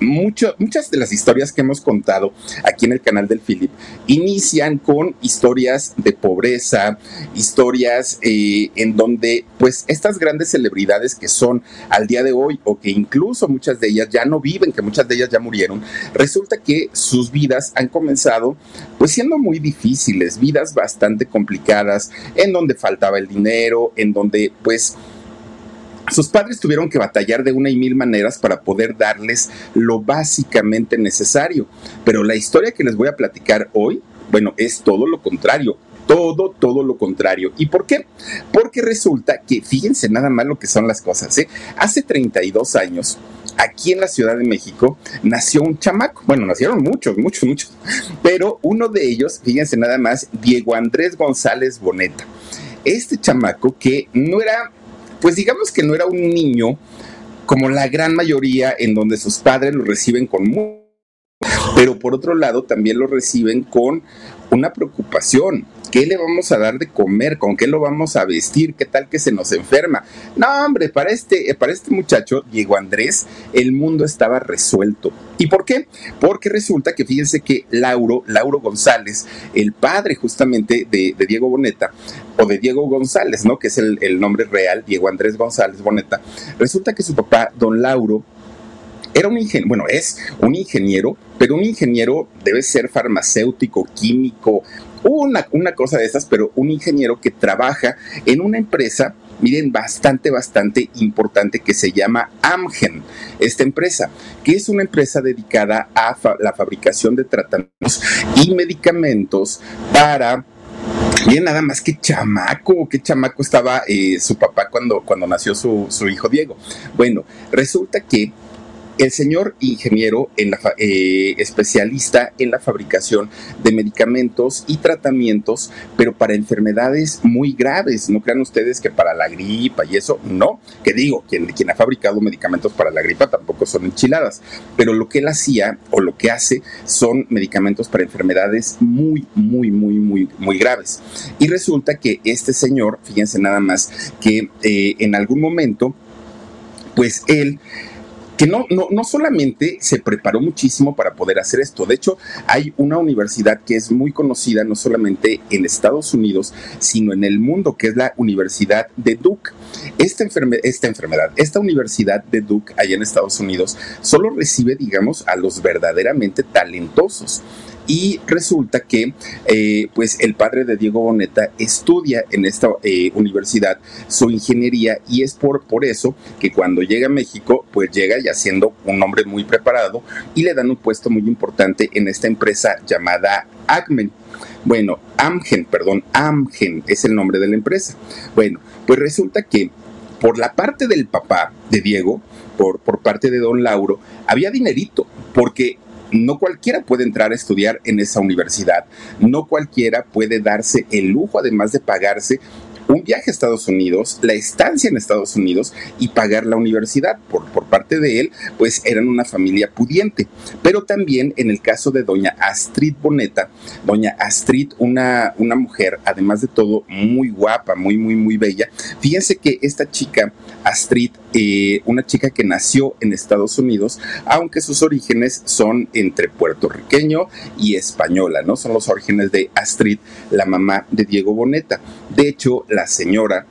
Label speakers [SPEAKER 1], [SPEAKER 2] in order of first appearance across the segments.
[SPEAKER 1] muchas de las historias que hemos contado aquí en el canal del Philip inician con historias de pobreza, historias eh, en donde pues estas grandes celebridades que son al día de hoy o que incluso muchas de ellas ya no viven, que muchas de ellas ya murieron, resulta que sus vidas han comenzado pues siendo muy difíciles, vidas bastante complicadas, en donde faltaba el dinero, en donde pues sus padres tuvieron que batallar de una y mil maneras para poder darles lo básicamente necesario. Pero la historia que les voy a platicar hoy, bueno, es todo lo contrario todo, todo lo contrario. ¿Y por qué? Porque resulta que, fíjense nada más lo que son las cosas, ¿eh? Hace 32 años, aquí en la Ciudad de México, nació un chamaco. Bueno, nacieron muchos, muchos, muchos. Pero uno de ellos, fíjense nada más, Diego Andrés González Boneta. Este chamaco que no era pues digamos que no era un niño como la gran mayoría en donde sus padres lo reciben con mucho, pero por otro lado también lo reciben con una preocupación. ¿Qué le vamos a dar de comer? ¿Con qué lo vamos a vestir? ¿Qué tal que se nos enferma? No, hombre, para este, para este muchacho, Diego Andrés, el mundo estaba resuelto. ¿Y por qué? Porque resulta que fíjense que Lauro, Lauro González, el padre justamente de, Diego Boneta, o de Diego González, ¿no? Que es el nombre real, Diego Andrés González Boneta, resulta que su papá, don Lauro, era un ingeniero, bueno, es un ingeniero, pero un ingeniero debe ser farmacéutico, químico, una, una cosa de esas, pero un ingeniero que trabaja en una empresa miren, bastante, bastante importante que se llama Amgen, esta empresa, que es una empresa dedicada a la fabricación de tratamientos y medicamentos para Miren nada más que chamaco, qué chamaco estaba eh, su papá cuando, cuando nació su, su hijo Diego. Bueno, resulta que el señor ingeniero eh, especialista en la fabricación de medicamentos y tratamientos, pero para enfermedades muy graves. No crean ustedes que para la gripa y eso, no. Que digo, quien, quien ha fabricado medicamentos para la gripa tampoco son enchiladas, pero lo que él hacía o lo que hace son medicamentos para enfermedades muy, muy, muy, muy, muy graves. Y resulta que este señor, fíjense nada más, que eh, en algún momento, pues él que no, no, no solamente se preparó muchísimo para poder hacer esto, de hecho hay una universidad que es muy conocida no solamente en Estados Unidos, sino en el mundo, que es la Universidad de Duke. Esta, esta enfermedad, esta universidad de Duke allá en Estados Unidos, solo recibe, digamos, a los verdaderamente talentosos y resulta que eh, pues el padre de Diego Boneta estudia en esta eh, universidad su ingeniería y es por, por eso que cuando llega a México pues llega ya siendo un hombre muy preparado y le dan un puesto muy importante en esta empresa llamada Agmen. Bueno, Amgen, perdón, Amgen es el nombre de la empresa. Bueno, pues resulta que por la parte del papá de Diego, por, por parte de don Lauro, había dinerito, porque no cualquiera puede entrar a estudiar en esa universidad, no cualquiera puede darse el lujo, además de pagarse un viaje a Estados Unidos, la estancia en Estados Unidos y pagar la universidad. Por, por parte de él, pues eran una familia pudiente. Pero también en el caso de doña Astrid Boneta, doña Astrid, una, una mujer, además de todo, muy guapa, muy, muy, muy bella. Fíjense que esta chica, Astrid, eh, una chica que nació en Estados Unidos, aunque sus orígenes son entre puertorriqueño y española, ¿no? Son los orígenes de Astrid, la mamá de Diego Boneta. De hecho, la señora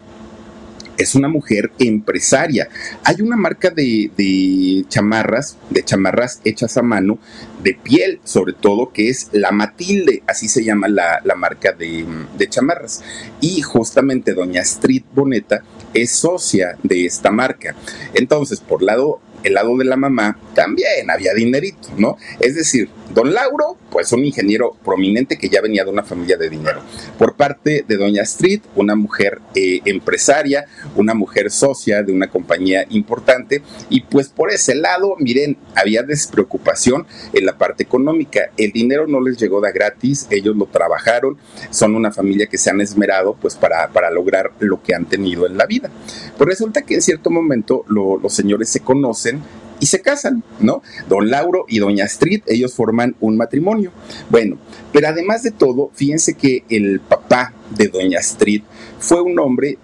[SPEAKER 1] es una mujer empresaria. Hay una marca de, chamarras, de chamarras hechas a mano, de piel sobre todo, que es la Matilde, así se llama la, marca de, de, chamarras. Y justamente doña Astrid Boneta es socia de esta marca. Entonces, por lado el lado de la mamá también había dinerito, ¿no? Es decir, don Lauro, pues un ingeniero prominente que ya venía de una familia de dinero. Por parte de doña Street, una mujer eh, empresaria, una mujer socia de una compañía importante, y pues por ese lado, miren, había despreocupación en la parte económica. El dinero no les llegó de gratis, ellos lo trabajaron, son una familia que se han esmerado pues para, para lograr lo que han tenido en la vida. Pues resulta que en cierto momento los señores se conocen, y se casan, ¿no? Don Lauro y Doña Astrid, ellos forman un matrimonio. Bueno, pero además de todo, fíjense que el papá de Doña Astrid fue un hombre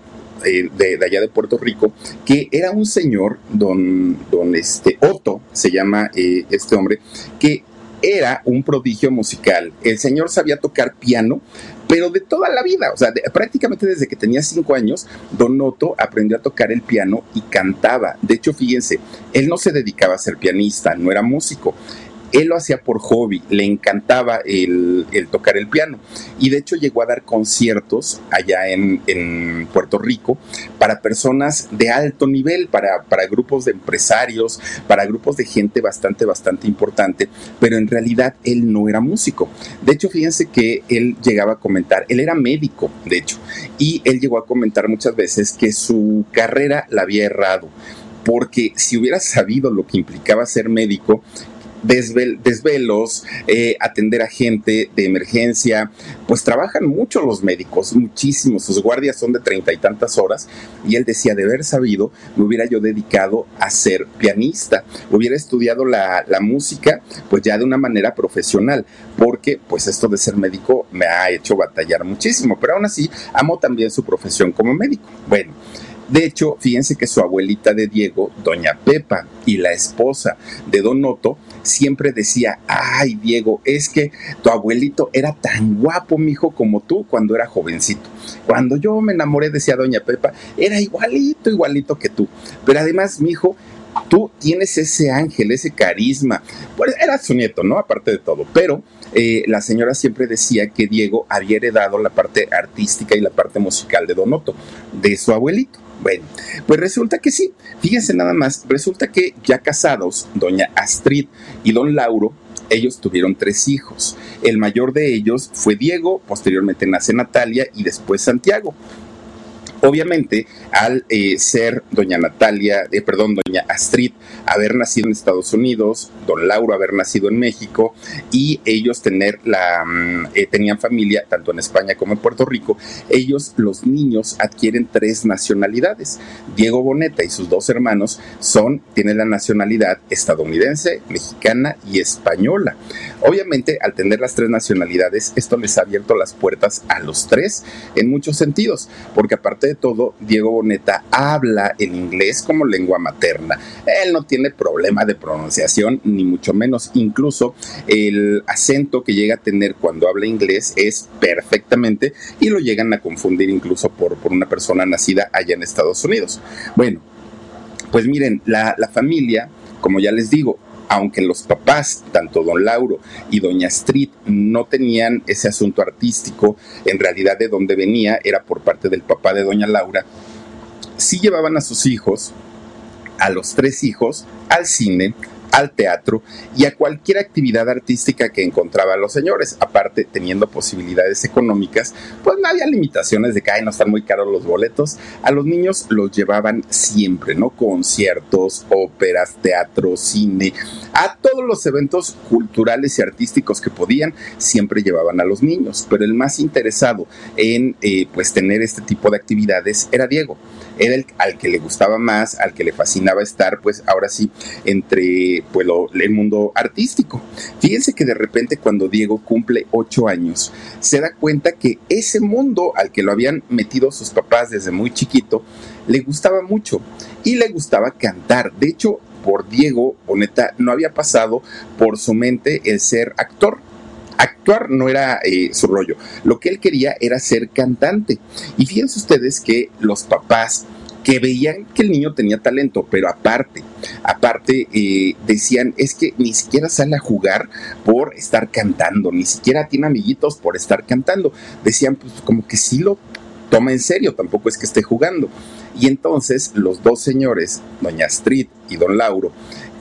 [SPEAKER 1] eh, de, allá de Puerto Rico, que era un señor, don, don este, Otto, se llama eh, este hombre, que era un prodigio musical. El señor sabía tocar piano, pero de toda la vida, o sea, prácticamente desde que tenía cinco años, Don Otto aprendió a tocar el piano y cantaba. De hecho, fíjense, él no se dedicaba a ser pianista, no era músico. Él lo hacía por hobby, le encantaba el, tocar el piano y de hecho llegó a dar conciertos allá en, Puerto Rico para personas de alto nivel, para, para grupos de empresarios, para grupos de gente bastante, bastante importante, pero en realidad él no era músico. De hecho, fíjense que él llegaba a comentar, él era médico, de hecho, y él llegó a comentar muchas veces que su carrera la había errado porque si hubiera sabido lo que implicaba ser médico, desvelos, eh, atender a gente de emergencia, pues trabajan mucho los médicos, muchísimo, sus guardias son de treinta y tantas horas, y él decía, de haber sabido, me hubiera yo dedicado a ser pianista, hubiera estudiado la, la música, pues ya de una manera profesional, porque pues esto de ser médico me ha hecho batallar muchísimo, pero aún así amo también su profesión como médico. Bueno, de hecho, fíjense que su abuelita de Diego, doña Pepa, y la esposa de Don Otto, siempre decía, ay Diego, es que tu abuelito era tan guapo, mijo, como tú cuando era jovencito. Cuando yo me enamoré, decía doña Pepa, era igualito, igualito que tú. Pero además, mijo, tú tienes ese ángel, ese carisma. Pues era su nieto, ¿no? Aparte de todo. Pero eh, la señora siempre decía que Diego había heredado la parte artística y la parte musical de Don Otto, de su abuelito. Bueno, pues resulta que sí. Fíjense nada más, resulta que ya casados, doña Astrid y don Lauro, ellos tuvieron tres hijos. El mayor de ellos fue Diego, posteriormente nace Natalia y después Santiago. Obviamente, al eh, ser doña Natalia, eh, perdón, doña Astrid, haber nacido en Estados Unidos, don Lauro haber nacido en México y ellos tener la, mm, eh, tenían familia tanto en España como en Puerto Rico, ellos, los niños, adquieren tres nacionalidades. Diego Boneta y sus dos hermanos son, tienen la nacionalidad estadounidense, mexicana y española. Obviamente, al tener las tres nacionalidades, esto les ha abierto las puertas a los tres en muchos sentidos, porque aparte de todo, Diego Boneta habla el inglés como lengua materna. Él no tiene problema de pronunciación, ni mucho menos. Incluso el acento que llega a tener cuando habla inglés es perfectamente y lo llegan a confundir incluso por, por una persona nacida allá en Estados Unidos. Bueno, pues miren, la, la familia, como ya les digo, aunque los papás, tanto don Lauro y doña Street, no tenían ese asunto artístico, en realidad de donde venía era por parte del papá de doña Laura, sí llevaban a sus hijos, a los tres hijos, al cine, al teatro y a cualquier actividad artística que encontraban los señores. Aparte, teniendo posibilidades económicas, pues no había limitaciones de que Ay, no están muy caros los boletos. A los niños los llevaban siempre, ¿no? Conciertos, óperas, teatro, cine, A todos los eventos culturales y artísticos que podían, siempre llevaban a los niños, pero el más interesado en eh, pues tener este tipo de actividades era Diego. Era el al que le gustaba más, al que le fascinaba estar, pues ahora sí, entre pues, el mundo artístico. Fíjense que de repente cuando Diego cumple ocho años, se da cuenta que ese mundo al que lo habían metido sus papás desde muy chiquito, le gustaba mucho y le gustaba cantar. De hecho, por Diego Boneta no había pasado por su mente el ser actor. Actuar no era eh, su rollo. Lo que él quería era ser cantante. Y fíjense ustedes que los papás que veían que el niño tenía talento, pero aparte, aparte eh, decían, es que ni siquiera sale a jugar por estar cantando, ni siquiera tiene amiguitos por estar cantando. Decían, pues como que sí lo toma en serio, tampoco es que esté jugando. Y entonces los dos señores, doña Astrid y don Lauro,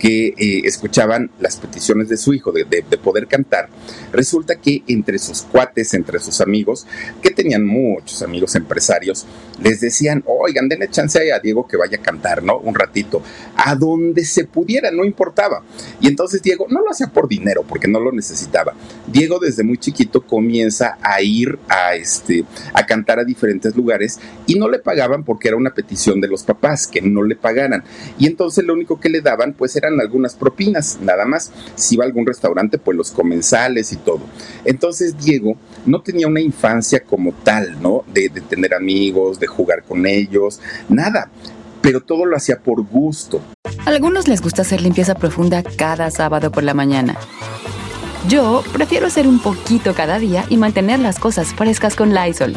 [SPEAKER 1] que eh, escuchaban las peticiones de su hijo de, poder cantar, resulta que entre sus cuates, entre sus amigos, que tenían muchos amigos empresarios, les decían, oigan, denle chance a Diego que vaya a cantar, ¿no? Un ratito, a donde se pudiera, no importaba. Y entonces Diego no lo hacía por dinero, porque no lo necesitaba. Diego desde muy chiquito comienza a ir a, este, a cantar a diferentes lugares y no le pagaban porque era una petición de los papás, que no le pagaran. Y entonces lo único que le daban, pues eran algunas propinas, nada más. Si iba a algún restaurante, pues los comensales y todo. Entonces Diego no tenía una infancia como tal, ¿no? De, de tener amigos, de jugar con ellos, nada. Pero todo lo hacía por gusto.
[SPEAKER 2] A algunos les gusta hacer limpieza profunda cada sábado por la mañana. Yo prefiero hacer un poquito cada día y mantener las cosas frescas con Lysol.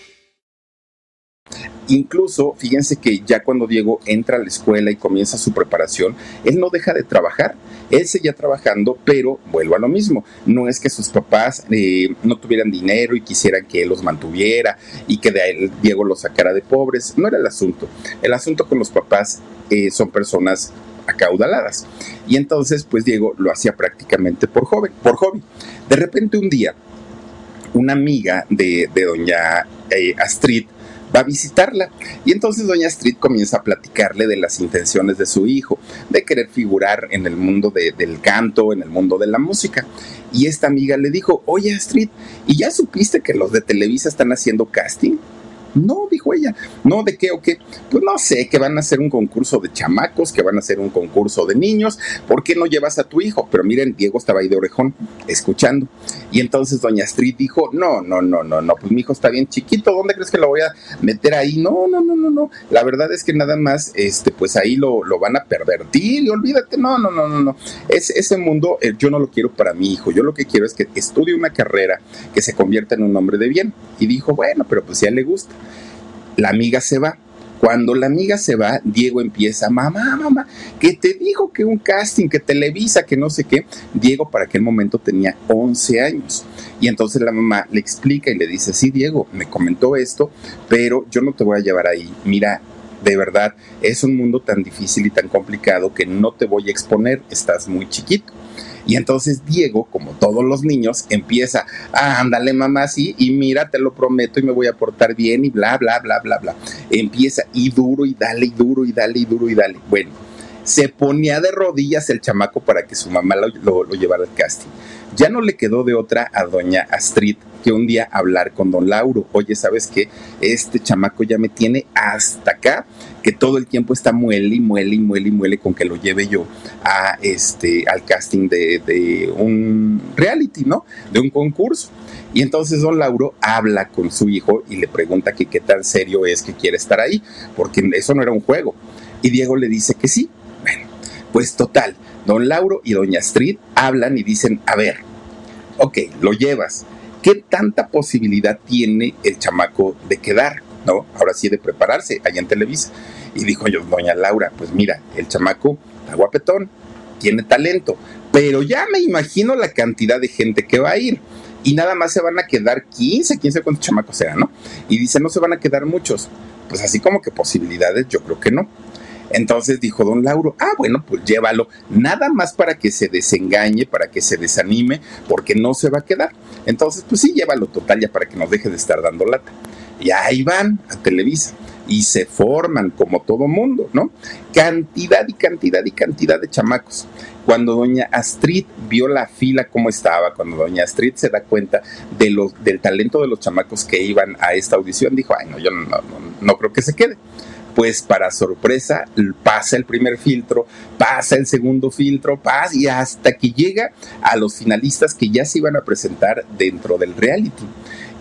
[SPEAKER 1] Incluso, fíjense que ya cuando Diego entra a la escuela y comienza su preparación, él no deja de trabajar. Él seguía trabajando, pero vuelvo a lo mismo. No es que sus papás eh, no tuvieran dinero y quisieran que él los mantuviera y que de él Diego los sacara de pobres. No era el asunto. El asunto con los papás eh, son personas acaudaladas. Y entonces, pues Diego lo hacía prácticamente por por hobby. De repente un día, una amiga de, doña eh, Astrid va a visitarla. Y entonces doña Astrid comienza a platicarle de las intenciones de su hijo, de querer figurar en el mundo del canto, en el mundo de la música. Y esta amiga le dijo, oye Astrid, ¿y ya supiste que los de Televisa están haciendo casting? No, dijo ella. No, ¿de qué o qué? Pues no sé, que van a hacer un concurso de chamacos, que van a hacer un concurso de niños. ¿Por qué no llevas a tu hijo? Pero miren, Diego estaba ahí de orejón, escuchando. Y entonces doña Astrid dijo, no, no, no, no, no, pues mi hijo está bien chiquito, ¿dónde crees que lo voy a meter ahí? No, no, no, no, no. La verdad es que nada más, este, pues ahí lo, lo van a pervertir y olvídate, no, no, no, no, no. Es, ese mundo eh, yo no lo quiero para mi hijo. Yo lo que quiero es que estudie una carrera que se convierta en un hombre de bien. Y dijo, bueno, pero pues ya le gusta la amiga se va. Cuando la amiga se va, Diego empieza, mamá, mamá, que te dijo que un casting, que Televisa, que no sé qué. Diego para aquel momento tenía 11 años. Y entonces la mamá le explica y le dice, sí, Diego, me comentó esto, pero yo no te voy a llevar ahí. Mira, de verdad, es un mundo tan difícil y tan complicado que no te voy a exponer, estás muy chiquito. Y entonces Diego, como todos los niños, empieza, ah, ándale mamá, sí, y mira, te lo prometo y me voy a portar bien y bla, bla, bla, bla, bla. Empieza y duro y dale y duro y dale y duro y dale. Bueno, se ponía de rodillas el chamaco para que su mamá lo, lo llevara al casting. Ya no le quedó de otra a doña Astrid que un día hablar con don Lauro. Oye, ¿sabes qué? Este chamaco ya me tiene hasta acá, que todo el tiempo está muele y muele y muele y muele con que lo lleve yo a este, al casting de, un reality, ¿no? De un concurso. Y entonces don Lauro habla con su hijo y le pregunta que qué tan serio es que quiere estar ahí, porque eso no era un juego. Y Diego le dice que sí. Bueno, pues total, don Lauro y doña Astrid hablan y dicen, a ver, ok, lo llevas, ¿qué tanta posibilidad tiene el chamaco de quedar? ¿No? Ahora sí de prepararse allá en Televisa. Y dijo yo, doña Laura, pues mira, el chamaco está guapetón, tiene talento, pero ya me imagino la cantidad de gente que va a ir. y nada más se van a quedar 15, 15 cuántos chamacos sean, ¿no? Y dice, no se van a quedar muchos. Pues así como que posibilidades, yo creo que no. Entonces dijo don Lauro, ah, bueno, pues llévalo, nada más para que se desengañe, para que se desanime, porque no se va a quedar. Entonces, pues sí, llévalo total ya para que nos deje de estar dando lata. Y ahí van a Televisa y se forman como todo mundo, ¿no? Cantidad y cantidad y cantidad de chamacos. Cuando doña Astrid vio la fila cómo estaba, cuando doña Astrid se da cuenta de los, del talento de los chamacos que iban a esta audición, dijo, ay, no, yo no, no, no creo que se quede pues para sorpresa pasa el primer filtro, pasa el segundo filtro, pasa y hasta que llega a los finalistas que ya se iban a presentar dentro del reality.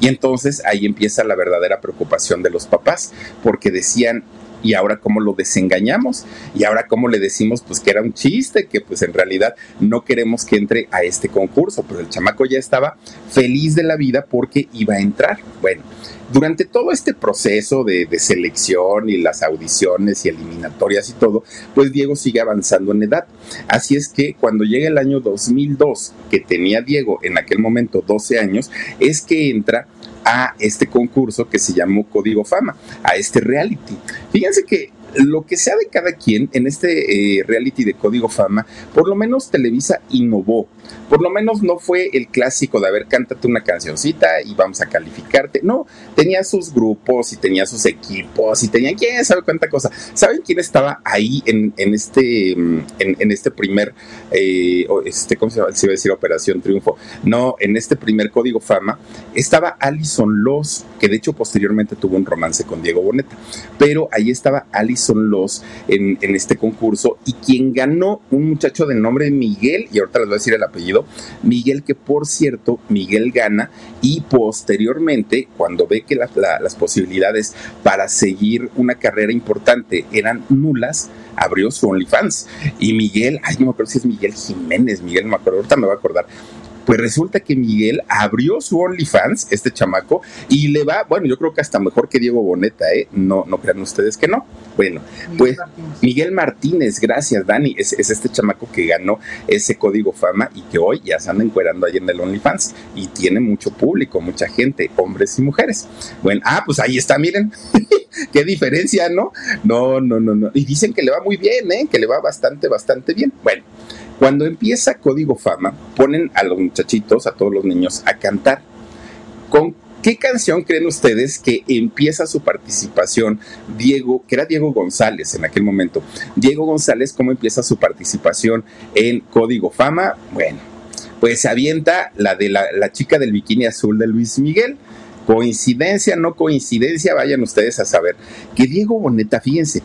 [SPEAKER 1] Y entonces ahí empieza la verdadera preocupación de los papás, porque decían, y ahora cómo lo desengañamos y ahora cómo le decimos pues que era un chiste, que pues en realidad no queremos que entre a este concurso, pero el chamaco ya estaba feliz de la vida porque iba a entrar. Bueno, durante todo este proceso de, selección y las audiciones y eliminatorias y todo, pues Diego sigue avanzando en edad. Así es que cuando llega el año 2002, que tenía Diego en aquel momento 12 años, es que entra a este concurso que se llamó Código Fama, a este reality. Fíjense que lo que sea de cada quien en este eh, reality de Código Fama, por lo menos Televisa innovó. Por lo menos no fue el clásico de, a ver, cántate una cancioncita y vamos a calificarte. No, tenía sus grupos y tenía sus equipos y tenía quién sabe cuánta cosa. ¿Saben quién estaba ahí en, este, mm, en, este primer, eh, este, ¿cómo se llama? Iba a decir Operación Triunfo. No, en este primer Código Fama estaba Alison Loss, que de hecho posteriormente tuvo un romance con Diego Boneta. Pero ahí estaba Alison Loss en, en este concurso y quien ganó un muchacho de nombre Miguel, y ahorita les voy a decir el apellido Miguel que por cierto, Miguel gana y posteriormente, cuando ve que las posibilidades para seguir una carrera importante eran nulas, abrió su OnlyFans. Y Miguel, ay, no me acuerdo si es Miguel Jiménez, Miguel, no me acuerdo, ahorita me va a acordar pues resulta que Miguel abrió su OnlyFans, este chamaco, y le va, bueno, yo creo que hasta mejor que Diego Boneta, ¿eh? No, no crean ustedes que no. Bueno, pues Miguel Martínez, gracias, Dani, es, este chamaco que ganó ese código fama y que hoy ya se anda encuerando ahí en el OnlyFans y tiene mucho público, mucha gente, hombres y mujeres. Bueno, ah, pues ahí está, miren. Qué diferencia, ¿no? No, no, no, no. Y dicen que le va muy bien, ¿eh? Que le va bastante, bastante bien. Bueno, cuando empieza Código Fama, ponen a los muchachitos, a todos los niños, a cantar. ¿Con qué canción creen ustedes que empieza su participación Diego, que era Diego González en aquel momento? Diego González, ¿cómo empieza su participación en Código Fama? Bueno, pues se avienta la de la, chica del bikini azul de Luis Miguel. Coincidencia, no coincidencia, vayan ustedes a saber que Diego Boneta, fíjense,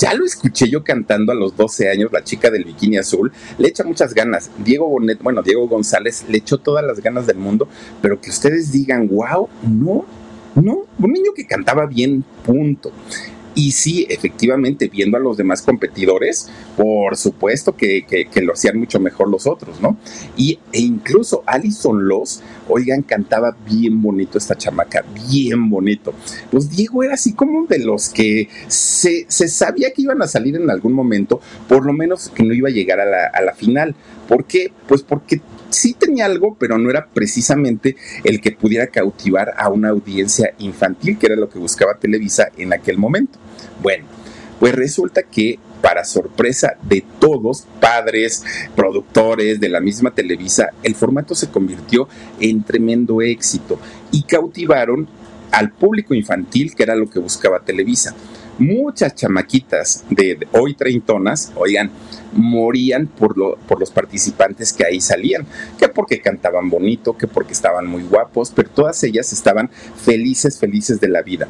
[SPEAKER 1] ya lo escuché yo cantando a los 12 años, la chica del bikini azul. Le echa muchas ganas. Diego Bonet, bueno, Diego González le echó todas las ganas del mundo, pero que ustedes digan, wow, no, no, un niño que cantaba bien, punto. Y sí, efectivamente, viendo a los demás competidores, por supuesto que, lo hacían mucho mejor los otros, ¿no? Y, e incluso Alison Loss, oigan, cantaba bien bonito esta chamaca, bien bonito. Pues Diego era así como de los que se, sabía que iban a salir en algún momento, por lo menos que no iba a llegar a la, a la final. ¿Por qué? Pues porque sí tenía algo, pero no era precisamente el que pudiera cautivar a una audiencia infantil, que era lo que buscaba Televisa en aquel momento. Bueno, pues resulta que para sorpresa de todos, padres, productores de la misma Televisa, el formato se convirtió en tremendo éxito y cautivaron al público infantil, que era lo que buscaba Televisa. Muchas chamaquitas de, hoy treintonas, oigan, morían por, lo, por los participantes que ahí salían, que porque cantaban bonito, que porque estaban muy guapos, pero todas ellas estaban felices, felices de la vida.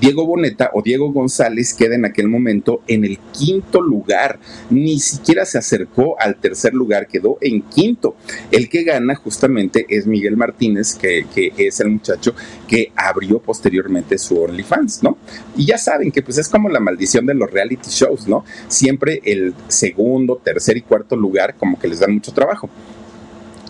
[SPEAKER 1] Diego Boneta o Diego González queda en aquel momento en el quinto lugar, ni siquiera se acercó al tercer lugar, quedó en quinto. El que gana justamente es Miguel Martínez, que, es el muchacho que abrió posteriormente su OnlyFans, ¿no? Y ya saben que pues es como la maldición de los reality shows, ¿no? Siempre el segundo, tercer y cuarto lugar como que les dan mucho trabajo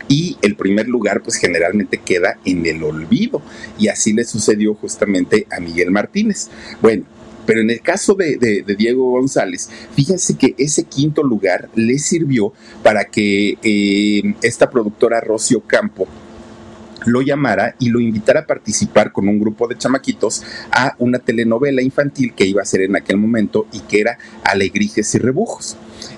[SPEAKER 1] y el primer lugar pues generalmente queda en el olvido y así le sucedió justamente a Miguel Martínez. Bueno, pero en el caso de, Diego González, fíjense que ese quinto lugar le sirvió para que eh, esta productora Rocio Campo lo llamara y lo invitara a participar con un grupo de chamaquitos a una telenovela infantil que iba a ser en aquel momento y que era Alegrijes y Rebujos.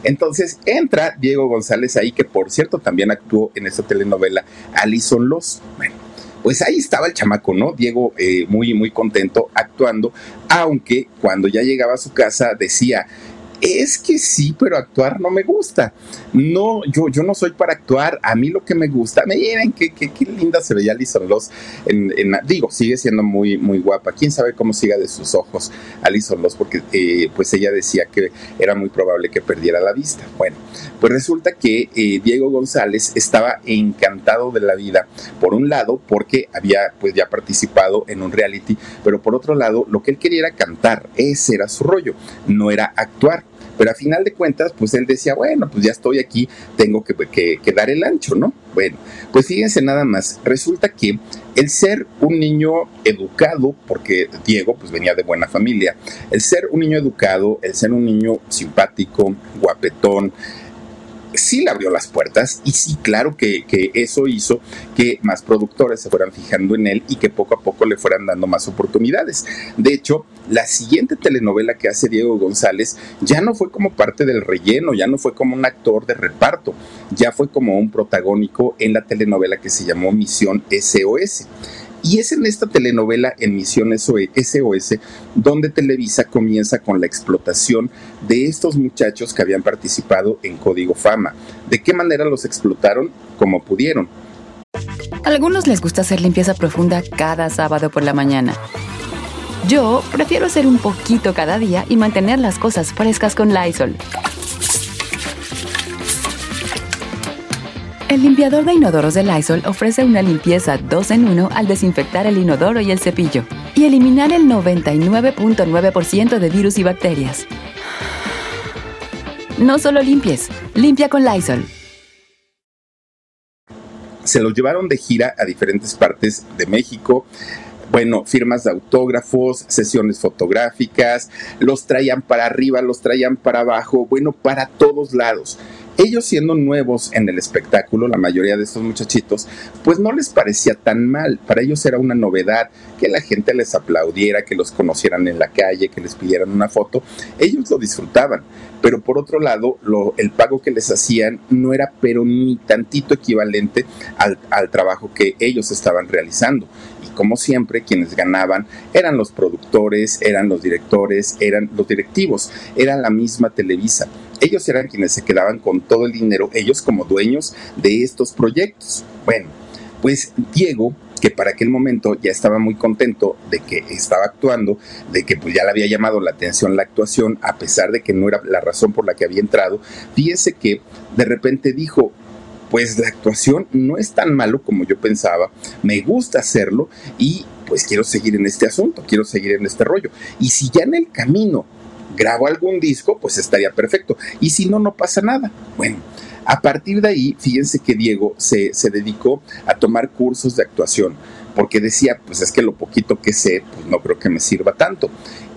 [SPEAKER 1] Entonces entra Diego González ahí, que por cierto también actuó en esa telenovela Alison Los. Bueno, pues ahí estaba el chamaco, ¿no? Diego eh, muy, muy contento actuando, aunque cuando ya llegaba a su casa decía, es que sí, pero actuar no me gusta. No, yo, yo no soy para actuar. A mí lo que me gusta, miren qué, qué, qué linda se veía Alison Loss. En, digo, sigue siendo muy, muy guapa. Quién sabe cómo siga de sus ojos Alison Loss, porque eh, pues ella decía que era muy probable que perdiera la vista. Bueno, pues resulta que eh, Diego González estaba encantado de la vida. Por un lado, porque había pues ya participado en un reality, pero por otro lado, lo que él quería era cantar. Ese era su rollo, no era actuar. Pero a final de cuentas, pues él decía, bueno, pues ya estoy aquí, tengo que, dar el ancho, ¿no? Bueno, pues fíjense nada más, resulta que el ser un niño educado, porque Diego pues venía de buena familia, el ser un niño educado, el ser un niño simpático, guapetón, sí le abrió las puertas y sí, claro que, eso hizo que más productores se fueran fijando en él y que poco a poco le fueran dando más oportunidades. De hecho, la siguiente telenovela que hace Diego González ya no fue como parte del relleno, ya no fue como un actor de reparto, ya fue como un protagónico en la telenovela que se llamó Misión SOS. Y es en esta telenovela en Misión SOS donde Televisa comienza con la explotación de estos muchachos que habían participado en Código Fama. ¿De qué manera los explotaron? Como pudieron.
[SPEAKER 2] A algunos les gusta hacer limpieza profunda cada sábado por la mañana. Yo prefiero hacer un poquito cada día y mantener las cosas frescas con Lysol. El limpiador de inodoros de Lysol ofrece una limpieza 2 en 1 al desinfectar el inodoro y el cepillo y eliminar el 99.9% de virus y bacterias. No solo limpies, limpia con Lysol.
[SPEAKER 1] Se los llevaron de gira a diferentes partes de México bueno, firmas de autógrafos, sesiones fotográficas, los traían para arriba, los traían para abajo, bueno, para todos lados ellos siendo nuevos en el espectáculo, la mayoría de estos muchachitos, pues no les parecía tan mal. Para ellos era una novedad que la gente les aplaudiera, que los conocieran en la calle, que les pidieran una foto. Ellos lo disfrutaban. Pero por otro lado, el pago que les hacían no era pero ni tantito equivalente al, trabajo que ellos estaban realizando como siempre quienes ganaban eran los productores, eran los directores, eran los directivos, era la misma Televisa ellos eran quienes se quedaban con todo el dinero, ellos como dueños de estos proyectos. Bueno, pues Diego que para aquel momento ya estaba muy contento de que estaba actuando, de que pues ya le había llamado la atención la actuación, a pesar de que no era la razón por la que había entrado, fíjese que de repente dijo, pues la actuación no es tan malo como yo pensaba, me gusta hacerlo y pues quiero seguir en este asunto, quiero seguir en este rollo. Y si ya en el camino grabo algún disco, pues estaría perfecto. Y si no, no pasa nada. Bueno, a partir de ahí, fíjense que Diego se, se dedicó a tomar cursos de actuación, porque decía, pues es que lo poquito que sé, pues no creo que me sirva tanto.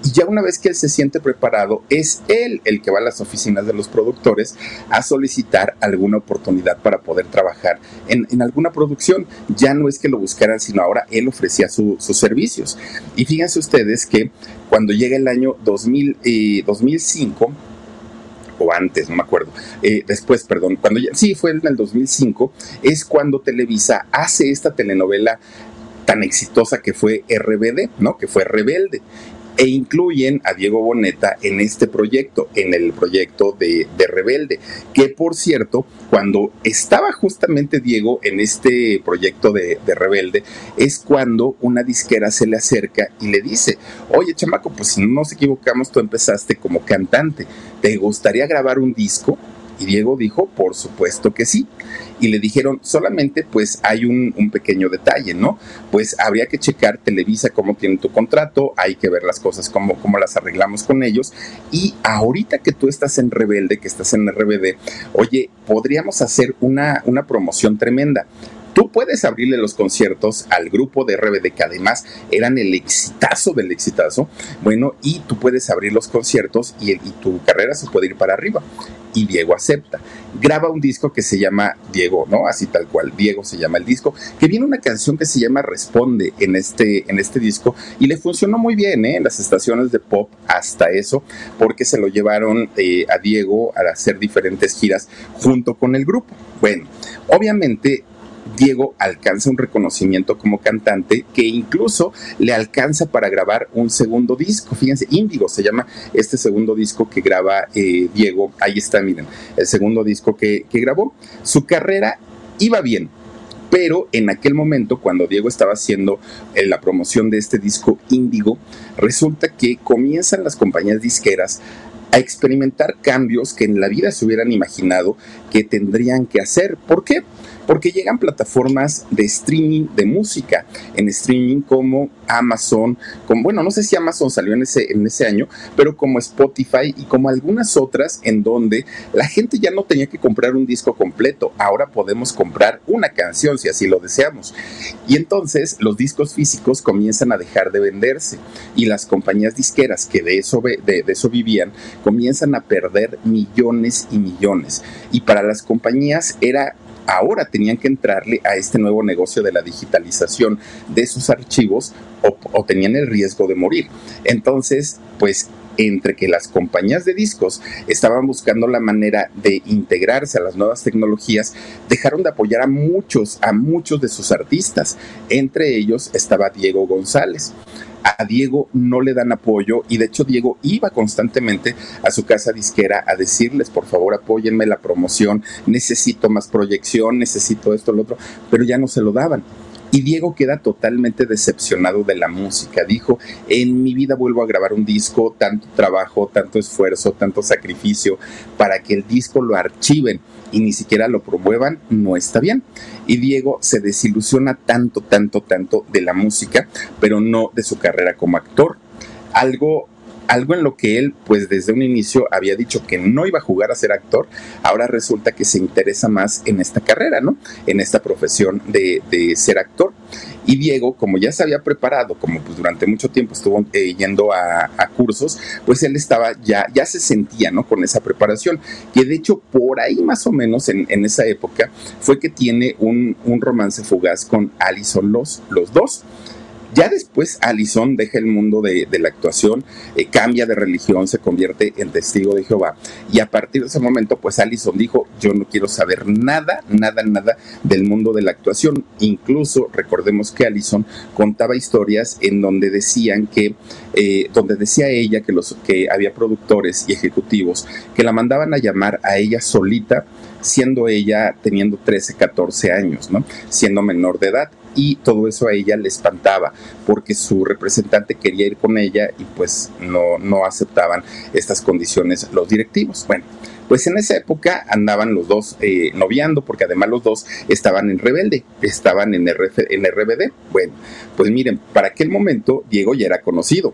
[SPEAKER 1] Y ya una vez que él se siente preparado, es él el que va a las oficinas de los productores a solicitar alguna oportunidad para poder trabajar en, alguna producción. Ya no es que lo buscaran, sino ahora él ofrecía sus servicios. Y fíjense ustedes que cuando llega el año 2000, 2005, eh, o antes, no me acuerdo, eh, después, perdón, cuando ya, sí, fue en el 2005, es cuando Televisa hace esta telenovela tan exitosa que fue RBD, ¿no? Que fue Rebelde e incluyen a Diego Boneta en este proyecto, en el proyecto de, Rebelde, que por cierto, cuando estaba justamente Diego en este proyecto de, de, Rebelde, es cuando una disquera se le acerca y le dice, oye chamaco, pues si no nos equivocamos, tú empezaste como cantante, ¿te gustaría grabar un disco? Y Diego dijo, por supuesto que sí. Y le dijeron, solamente pues hay un, pequeño detalle, ¿no? Pues habría que checar Televisa cómo tiene tu contrato, hay que ver las cosas, cómo, cómo las arreglamos con ellos. Y ahorita que tú estás en Rebelde, que estás en RBD, oye, podríamos hacer una, una promoción tremenda Tú puedes abrirle los conciertos al grupo de RBD, que además eran el exitazo del exitazo. Bueno, y tú puedes abrir los conciertos y, tu carrera se puede ir para arriba. Y Diego acepta. Graba un disco que se llama Diego, ¿no? Así tal cual, Diego se llama el disco, que viene una canción que se llama Responde en este, en este disco y le funcionó muy bien, ¿eh? En las estaciones de pop hasta eso, porque se lo llevaron eh, a Diego a hacer diferentes giras junto con el grupo. Bueno, obviamente Diego alcanza un reconocimiento como cantante que incluso le alcanza para grabar un segundo disco. Fíjense, Índigo se llama este segundo disco que graba eh, Diego. Ahí está, miren, el segundo disco que, que grabó. Su carrera iba bien, pero en aquel momento, cuando Diego estaba haciendo eh, la promoción de este disco Índigo, resulta que comienzan las compañías disqueras a experimentar cambios que en la vida se hubieran imaginado que tendrían que hacer. ¿Por qué? Porque llegan plataformas de streaming de música, en streaming como Amazon, como, bueno, no sé si Amazon salió en ese, en ese año, pero como Spotify y como algunas otras en donde la gente ya no tenía que comprar un disco completo, ahora podemos comprar una canción si así lo deseamos. Y entonces los discos físicos comienzan a dejar de venderse y las compañías disqueras que de eso, de, de eso vivían comienzan a perder millones y millones. Y para las compañías era ahora tenían que entrarle a este nuevo negocio de la digitalización de sus archivos o, tenían el riesgo de morir. Entonces, pues entre que las compañías de discos estaban buscando la manera de integrarse a las nuevas tecnologías, dejaron de apoyar a muchos, a muchos de sus artistas. Entre ellos estaba Diego González a Diego no le dan apoyo y de hecho Diego iba constantemente a su casa disquera a decirles, por favor, apóyenme la promoción, necesito más proyección, necesito esto, lo otro, pero ya no se lo daban. Y Diego queda totalmente decepcionado de la música. Dijo, en mi vida vuelvo a grabar un disco, tanto trabajo, tanto esfuerzo, tanto sacrificio, para que el disco lo archiven y ni siquiera lo promuevan, no está bien. Y Diego se desilusiona tanto, tanto, tanto de la música, pero no de su carrera como actor. Algo algo en lo que él, pues desde un inicio había dicho que no iba a jugar a ser actor, ahora resulta que se interesa más en esta carrera, ¿no? En esta profesión de, ser actor. Y Diego, como ya se había preparado, como pues durante mucho tiempo estuvo eh, yendo a, cursos, pues él estaba ya, ya se sentía, ¿no? Con esa preparación. Que de hecho, por ahí más o menos en, esa época, fue que tiene un, un romance fugaz con Alison los, los dos. Ya después Allison deja el mundo de, la actuación, eh, cambia de religión, se convierte en testigo de Jehová. Y a partir de ese momento, pues Allison dijo, yo no quiero saber nada, nada, nada del mundo de la actuación. Incluso recordemos que Allison contaba historias en donde decían que, eh, donde decía ella que, los, que había productores y ejecutivos que la mandaban a llamar a ella solita siendo ella teniendo 13, 14 años, ¿no? Siendo menor de edad y todo eso a ella le espantaba porque su representante quería ir con ella y pues no, no aceptaban estas condiciones los directivos. Bueno, pues en esa época andaban los dos eh, noviando porque además los dos estaban en rebelde, estaban en, en RBD. Bueno, pues miren, para aquel momento Diego ya era conocido.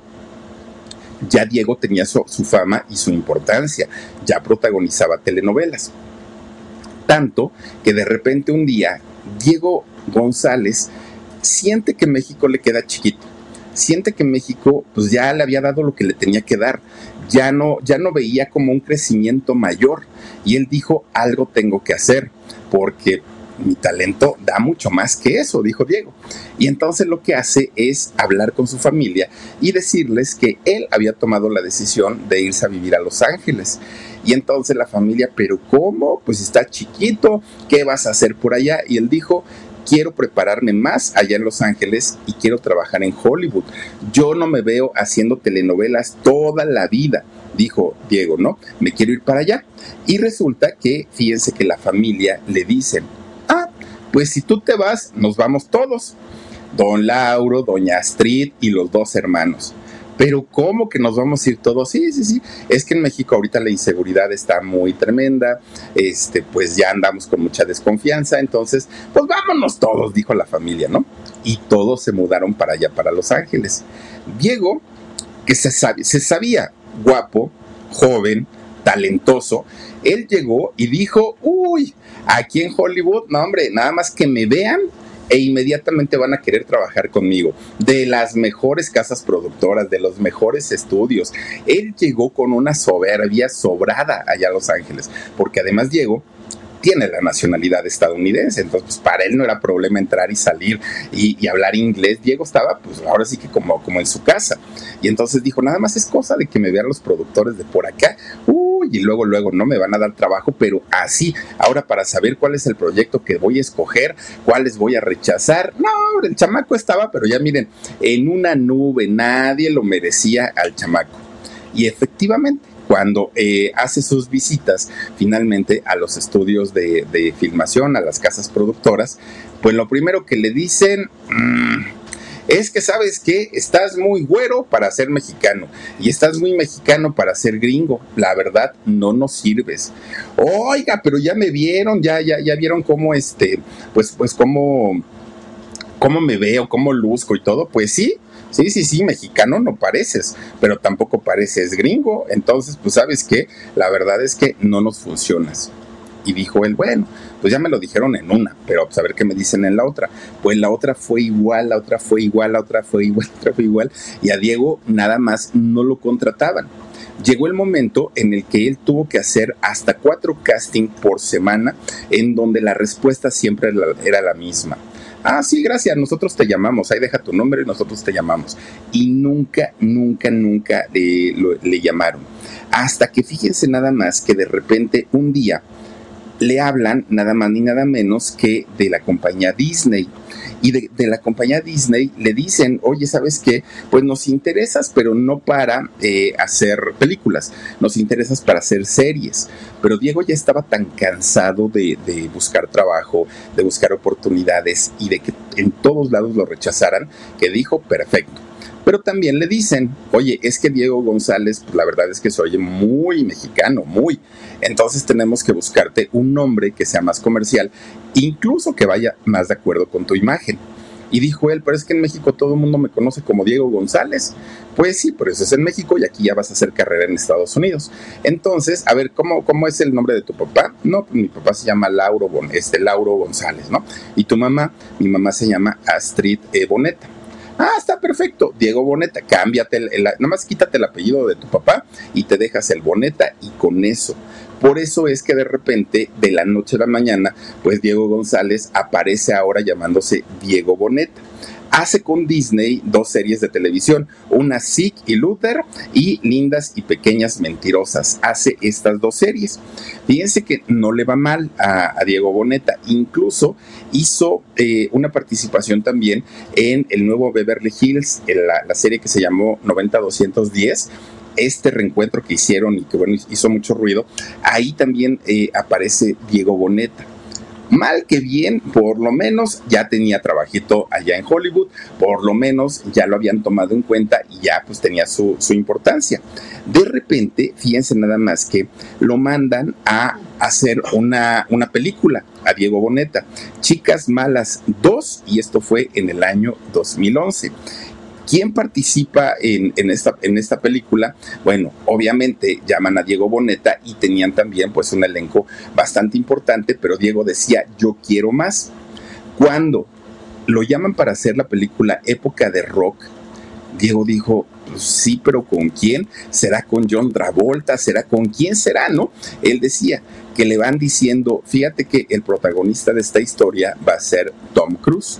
[SPEAKER 1] Ya Diego tenía su fama y su importancia, ya protagonizaba telenovelas. Tanto que de repente un día Diego González siente que México le queda chiquito, siente que México pues ya le había dado lo que le tenía que dar, ya no, ya no veía como un crecimiento mayor y él dijo algo tengo que hacer porque mi talento da mucho más que eso, dijo Diego. Y entonces lo que hace es hablar con su familia y decirles que él había tomado la decisión de irse a vivir a Los Ángeles. Y entonces la familia, pero ¿cómo? Pues está chiquito, ¿qué vas a hacer por allá? Y él dijo, quiero prepararme más allá en Los Ángeles y quiero trabajar en Hollywood. Yo no me veo haciendo telenovelas toda la vida, dijo Diego, ¿no? Me quiero ir para allá. Y resulta que, fíjense que la familia le dicen, ah, pues si tú te vas, nos vamos todos. Don Lauro, Doña Astrid y los dos hermanos pero ¿cómo que nos vamos a ir todos? Sí, sí, sí. Es que en México ahorita la inseguridad está muy tremenda, este, pues ya andamos con mucha desconfianza, entonces, pues vámonos todos, dijo la familia, ¿no? Y todos se mudaron para allá, para Los Ángeles. Diego, que se, se sabía guapo, joven, talentoso, él llegó y dijo, uy, aquí en Hollywood, no hombre, nada más que me vean e inmediatamente van a querer trabajar conmigo. De las mejores casas productoras, de los mejores estudios. Él llegó con una soberbia sobrada allá a Los Ángeles, porque además Diego tiene la nacionalidad estadounidense, entonces pues, para él no era problema entrar y salir y, hablar inglés. Diego estaba, pues ahora sí que como, como en su casa. Y entonces dijo, nada más es cosa de que me vean los productores de por acá. Uy, y luego, luego no me van a dar trabajo, pero así, ahora para saber cuál es el proyecto que voy a escoger, cuáles voy a rechazar. No, el chamaco estaba, pero ya miren, en una nube, nadie lo merecía al chamaco. Y efectivamente, cuando eh, hace sus visitas finalmente a los estudios de, filmación, a las casas productoras, pues lo primero que le dicen... Mm, es que sabes que estás muy güero para ser mexicano y estás muy mexicano para ser gringo. La verdad, no nos sirves. Oiga, pero ya me vieron, ya, ya, ya vieron cómo este, pues, pues cómo, cómo me veo, cómo luzco y todo. Pues sí, Sí, sí, sí, mexicano no pareces, pero tampoco pareces gringo. Entonces, pues sabes qué, la verdad es que no nos funcionas. Y dijo él, bueno, pues ya me lo dijeron en una, pero pues a ver qué me dicen en la otra. Pues la otra fue igual, la otra fue igual, la otra fue igual, la otra fue igual. Y a Diego nada más no lo contrataban. Llegó el momento en el que él tuvo que hacer hasta cuatro castings por semana, en donde la respuesta siempre era la misma Ah, sí, gracias, nosotros te llamamos, ahí deja tu nombre y nosotros te llamamos. Y nunca, nunca, nunca le llamaron. Hasta que fíjense nada más que de repente un día le hablan nada más ni nada menos que de la compañía Disney y de, la compañía Disney le dicen, oye, ¿sabes qué? Pues nos interesas, pero no para eh, hacer películas, nos interesas para hacer series. Pero Diego ya estaba tan cansado de, de buscar trabajo, de buscar oportunidades y de que en todos lados lo rechazaran, que dijo, perfecto pero también le dicen, oye, es que Diego González, la verdad es que se oye muy mexicano, muy. Entonces tenemos que buscarte un nombre que sea más comercial, incluso que vaya más de acuerdo con tu imagen. Y dijo él, pero es que en México todo el mundo me conoce como Diego González. Pues sí, por eso es en México y aquí ya vas a hacer carrera en Estados Unidos. Entonces, a ver, ¿cómo, cómo es el nombre de tu papá? No, pues mi papá se llama Lauro, este, Lauro González, ¿no? Y tu mamá, mi mamá se llama Astrid e. Boneta. Ah, está perfecto. Diego Boneta, cámbiate, el, nada más quítate el apellido de tu papá y te dejas el Boneta y con eso. Por eso es que de repente, de la noche a la mañana, pues Diego González aparece ahora llamándose Diego Boneta hace con Disney dos series de televisión, una Sick y Luther y Lindas y Pequeñas Mentirosas. Hace estas dos series. Fíjense que no le va mal a, Diego Boneta, incluso hizo eh, una participación también en el nuevo Beverly Hills, en la, serie que se llamó 90210 este reencuentro que hicieron y que bueno hizo mucho ruido, ahí también eh, aparece Diego Boneta mal que bien, por lo menos ya tenía trabajito allá en Hollywood, por lo menos ya lo habían tomado en cuenta y ya pues tenía su, importancia. De repente, fíjense nada más que lo mandan a hacer una, una película a Diego Boneta, Chicas Malas 2, y esto fue en el año 2011. ¿Quién participa en, esta, esta película? Bueno, obviamente llaman a Diego Boneta y tenían también pues un elenco bastante importante, pero Diego decía, yo quiero más. Cuando lo llaman para hacer la película Época de Rock, Diego dijo, sí, pero ¿con quién? ¿Será con John Travolta? ¿Será con quién será? ¿No? Él decía que le van diciendo, fíjate que el protagonista de esta historia va a ser Tom Cruise.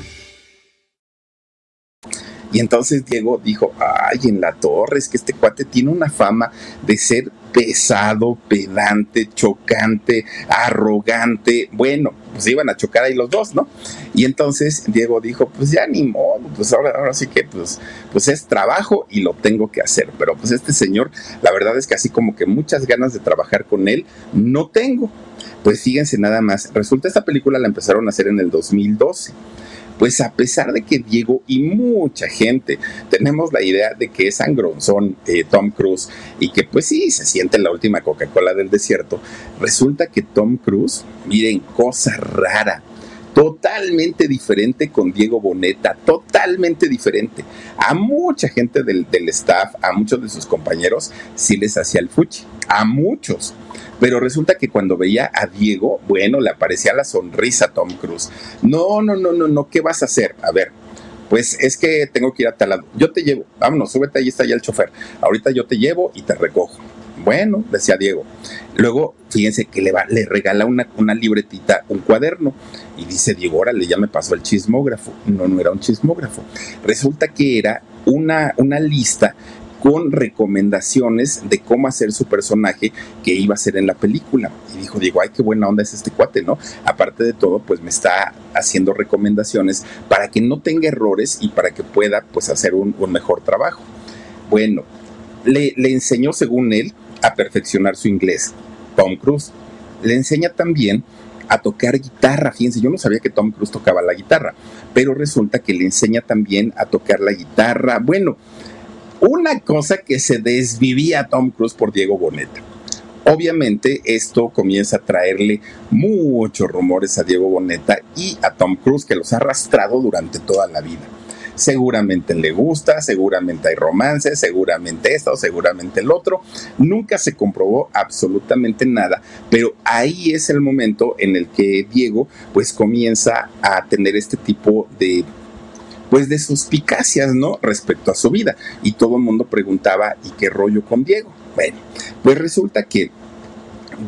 [SPEAKER 1] Y entonces Diego dijo, ay, en la torre, es que este cuate tiene una fama de ser pesado, pedante, chocante, arrogante. Bueno, pues iban a chocar ahí los dos, ¿no? Y entonces Diego dijo, pues ya ni modo, pues ahora, ahora sí que pues, pues es trabajo y lo tengo que hacer. Pero pues este señor, la verdad es que así como que muchas ganas de trabajar con él, no tengo. Pues fíjense nada más, resulta esta película la empezaron a hacer en el 2012 pues a pesar de que Diego y mucha gente tenemos la idea de que es sangronzón eh, Tom Cruise y que pues sí, se siente la última Coca-Cola del desierto, resulta que Tom Cruise, miren, cosa rara, totalmente diferente con Diego Boneta, totalmente diferente. A mucha gente del, del, staff, a muchos de sus compañeros, sí les hacía el fuchi, a muchos. Pero resulta que cuando veía a Diego, bueno, le aparecía la sonrisa a Tom Cruise. No, no, no, no, no, ¿qué vas a hacer? A ver, pues es que tengo que ir a tal lado. Yo te llevo, vámonos, súbete, ahí está ya el chofer. Ahorita yo te llevo y te recojo. Bueno, decía Diego. Luego, fíjense que le, va, le regala una, libretita, un cuaderno. Y dice Diego, órale, ya me pasó el chismógrafo. No, no era un chismógrafo. Resulta que era una, lista con recomendaciones de cómo hacer su personaje que iba a ser en la película. Y dijo, digo, ay, qué buena onda es este cuate, ¿no? Aparte de todo, pues me está haciendo recomendaciones para que no tenga errores y para que pueda, pues, hacer un, mejor trabajo. Bueno, le enseñó, según él, a perfeccionar su inglés. Tom Cruise. Le enseña también a tocar guitarra. Fíjense, yo no sabía que Tom Cruise tocaba la guitarra, pero resulta que le enseña también a tocar la guitarra. Bueno, una cosa que se desvivía a Tom Cruise por Diego Boneta. Obviamente esto comienza a traerle muchos rumores a Diego Boneta y a Tom Cruise que los ha arrastrado durante toda la vida. Seguramente le gusta, seguramente hay romance, seguramente esto, seguramente el otro. Nunca se comprobó absolutamente nada, pero ahí es el momento en el que Diego pues comienza a tener este tipo de pues de suspicacias, ¿no? Respecto a su vida. Y todo el mundo preguntaba, ¿y qué rollo con Diego? Bueno, pues resulta que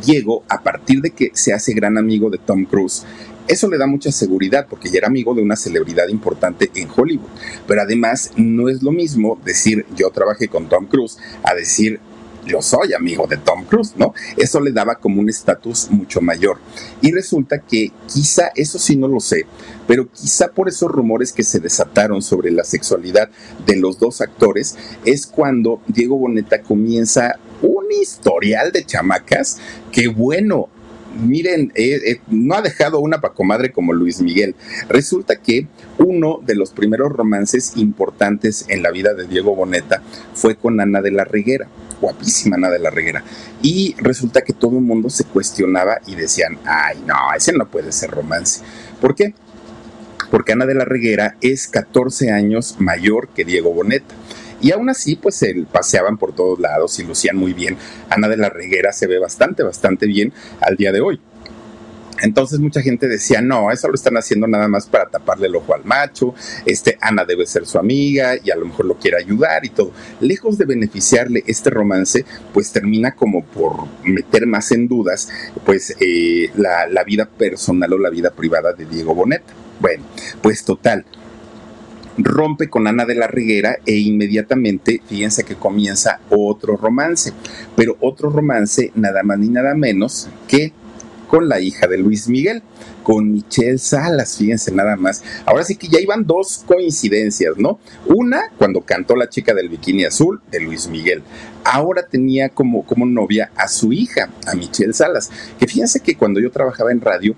[SPEAKER 1] Diego, a partir de que se hace gran amigo de Tom Cruise, eso le da mucha seguridad porque ya era amigo de una celebridad importante en Hollywood. Pero además no es lo mismo decir yo trabajé con Tom Cruise a decir yo soy amigo de Tom Cruise, ¿no? Eso le daba como un estatus mucho mayor. Y resulta que quizá, eso sí no lo sé, pero quizá por esos rumores que se desataron sobre la sexualidad de los dos actores, es cuando Diego Boneta comienza un historial de chamacas que bueno, miren, eh, eh, no ha dejado una pacomadre como Luis Miguel. Resulta que uno de los primeros romances importantes en la vida de Diego Boneta fue con Ana de la Reguera guapísima Ana de la Reguera. Y resulta que todo el mundo se cuestionaba y decían, ay, no, ese no puede ser romance. ¿Por qué? Porque Ana de la Reguera es 14 años mayor que Diego Boneta. Y aún así, pues se paseaban por todos lados y lucían muy bien. Ana de la Reguera se ve bastante, bastante bien al día de hoy. Entonces mucha gente decía, no, eso lo están haciendo nada más para taparle el ojo al macho, este, Ana debe ser su amiga y a lo mejor lo quiere ayudar y todo. Lejos de beneficiarle este romance, pues termina como por meter más en dudas, pues eh, la, la vida personal o la vida privada de Diego Boneta. Bueno, pues total, rompe con Ana de la Reguera e inmediatamente, fíjense que comienza otro romance, pero otro romance nada más ni nada menos que con la hija de Luis Miguel, con Michelle Salas, fíjense nada más. Ahora sí que ya iban dos coincidencias, ¿no? Una, cuando cantó la chica del bikini azul de Luis Miguel ahora tenía como, como novia a su hija, a Michelle Salas, que fíjense que cuando yo trabajaba en radio,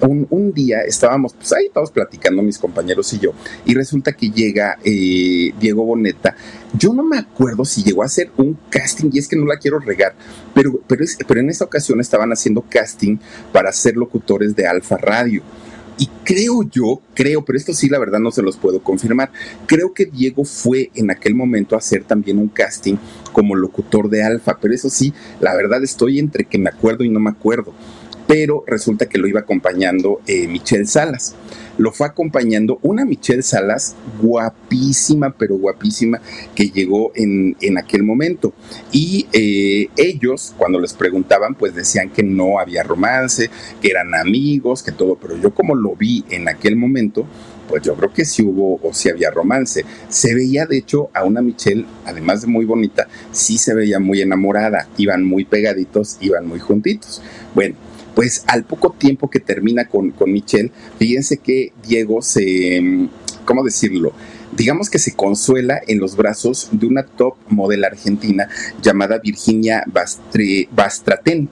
[SPEAKER 1] un, día estábamos pues ahí todos platicando mis compañeros y yo, y resulta que llega eh, Diego Boneta, yo no me acuerdo si llegó a hacer un casting, y es que no la quiero regar, pero, pero, pero en esa ocasión estaban haciendo casting para ser locutores de Alfa Radio. Y creo yo, creo, pero esto sí la verdad no se los puedo confirmar, creo que Diego fue en aquel momento a hacer también un casting como locutor de Alfa, pero eso sí, la verdad estoy entre que me acuerdo y no me acuerdo. Pero resulta que lo iba acompañando eh, Michelle Salas. lo fue acompañando una Michelle Salas guapísima, pero guapísima, que llegó en, en aquel momento. Y eh, ellos, cuando les preguntaban, pues decían que no había romance, que eran amigos, que todo, pero yo como lo vi en aquel momento, pues yo creo que sí hubo o sí había romance. Se veía, de hecho, a una Michelle, además de muy bonita, sí se veía muy enamorada, iban muy pegaditos, iban muy juntitos. Bueno, pues al poco tiempo que termina con, con Michelle, fíjense que Diego se, ¿cómo decirlo? digamos que se consuela en los brazos de una top model argentina llamada Virginia Bastraten.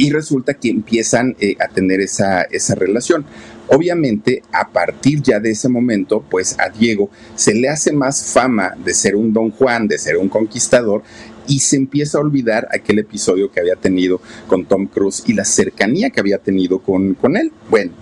[SPEAKER 1] Y resulta que empiezan eh, a tener esa, esa relación. Obviamente, a partir ya de ese momento, pues a Diego se le hace más fama de ser un Don Juan, de ser un conquistador, y se empieza a olvidar aquel episodio que había tenido con Tom Cruise y la cercanía que había tenido con, con él. Bueno,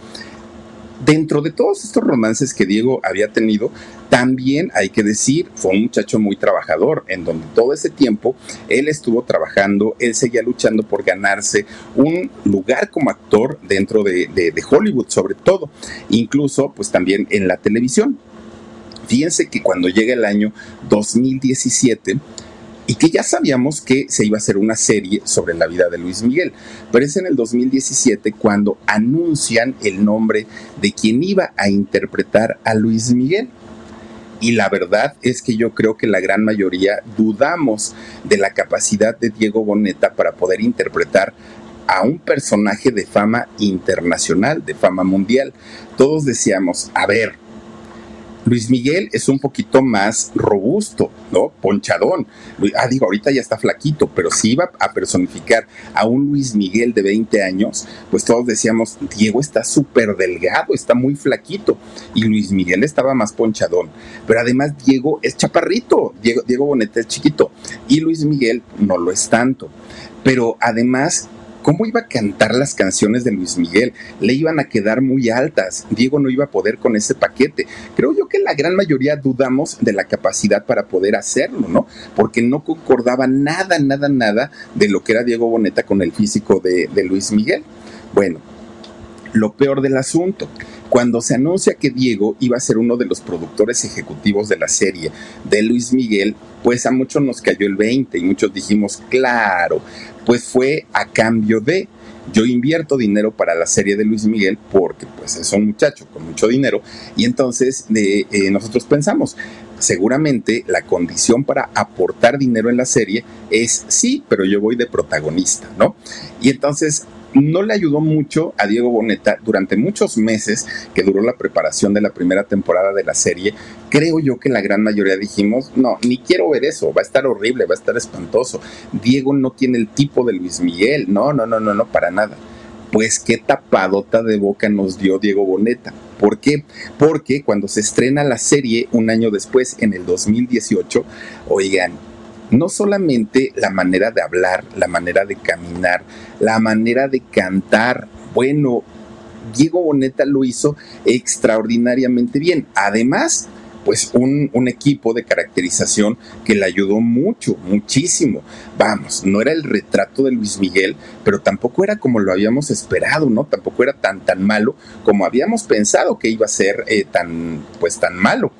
[SPEAKER 1] dentro de todos estos romances que Diego había tenido, también hay que decir, fue un muchacho muy trabajador, en donde todo ese tiempo él estuvo trabajando, él seguía luchando por ganarse un lugar como actor dentro de, de, Hollywood, sobre todo, incluso pues también en la televisión. Fíjense que cuando llega el año 2017, y que ya sabíamos que se iba a hacer una serie sobre la vida de Luis Miguel. Pero es en el 2017 cuando anuncian el nombre de quien iba a interpretar a Luis Miguel. Y la verdad es que yo creo que la gran mayoría dudamos de la capacidad de Diego Boneta para poder interpretar a un personaje de fama internacional, de fama mundial. Todos decíamos, a ver, Luis Miguel es un poquito más robusto, ¿no? Ponchadón. Ah, digo, ahorita ya está flaquito, pero si iba a personificar a un Luis Miguel de 20 años, pues todos decíamos, Diego está súper delgado, está muy flaquito. Y Luis Miguel estaba más ponchadón. Pero además Diego es chaparrito, Diego, Diego Boneta es chiquito. Y Luis Miguel no lo es tanto. Pero además ¿Cómo iba a cantar las canciones de Luis Miguel? Le iban a quedar muy altas. Diego no iba a poder con ese paquete. Creo yo que la gran mayoría dudamos de la capacidad para poder hacerlo, ¿no? Porque no concordaba nada, nada, nada de lo que era Diego Boneta con el físico de, de Luis Miguel. Bueno, lo peor del asunto, cuando se anuncia que Diego iba a ser uno de los productores ejecutivos de la serie de Luis Miguel, pues a muchos nos cayó el 20 y muchos dijimos, claro, pues fue a cambio de yo invierto dinero para la serie de Luis Miguel porque pues es un muchacho con mucho dinero y entonces eh, nosotros pensamos, seguramente la condición para aportar dinero en la serie es sí, pero yo voy de protagonista, ¿no? Y entonces no le ayudó mucho a Diego Boneta durante muchos meses que duró la preparación de la primera temporada de la serie. Creo yo que la gran mayoría dijimos, no, ni quiero ver eso, va a estar horrible, va a estar espantoso. Diego no tiene el tipo de Luis Miguel, no, no, no, no, no, para nada. Pues qué tapadota de boca nos dio Diego Boneta. ¿Por qué? Porque cuando se estrena la serie un año después, en el 2018, oigan, no solamente la manera de hablar, la manera de caminar, la manera de cantar, bueno, Diego Boneta lo hizo extraordinariamente bien. Además, pues un, un, equipo de caracterización que le ayudó mucho, muchísimo. Vamos, no era el retrato de Luis Miguel, pero tampoco era como lo habíamos esperado, ¿no? Tampoco era tan tan malo como habíamos pensado que iba a ser eh, tan, pues tan malo.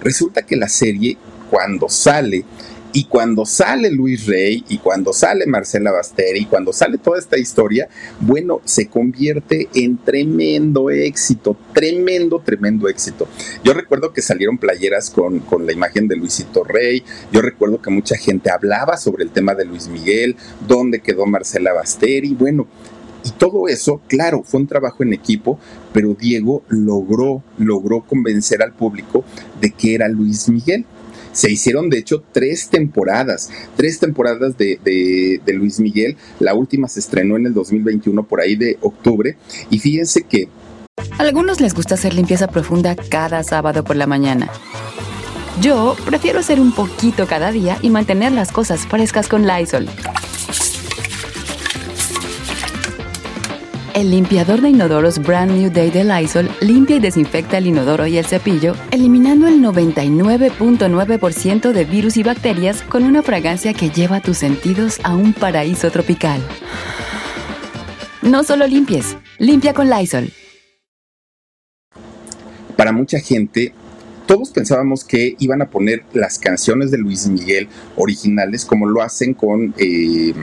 [SPEAKER 1] Resulta que la serie, cuando sale, y cuando sale Luis Rey y cuando sale Marcela Basteri y cuando sale toda esta historia, bueno, se convierte en tremendo éxito, tremendo, tremendo éxito. Yo recuerdo que salieron playeras con, con la imagen de Luisito Rey, yo recuerdo que mucha gente hablaba sobre el tema de Luis Miguel, dónde quedó Marcela Basteri, bueno, y todo eso, claro, fue un trabajo en equipo, pero Diego logró, logró convencer al público de que era Luis Miguel. Se hicieron, de hecho, tres temporadas, tres temporadas de, de, de Luis Miguel. La última se estrenó en el 2021, por ahí de octubre. Y fíjense que...
[SPEAKER 2] Algunos les gusta hacer limpieza profunda cada sábado por la mañana. Yo prefiero hacer un poquito cada día y mantener las cosas frescas con Lysol. El limpiador de inodoros Brand New Day de Lysol limpia y desinfecta el inodoro y el cepillo, eliminando el 99.9% de virus y bacterias con una fragancia que lleva tus sentidos a un paraíso tropical. No solo limpies, limpia con Lysol.
[SPEAKER 1] para mucha gente todos pensábamos que iban a poner las canciones de Luis Miguel originales como lo hacen con eh,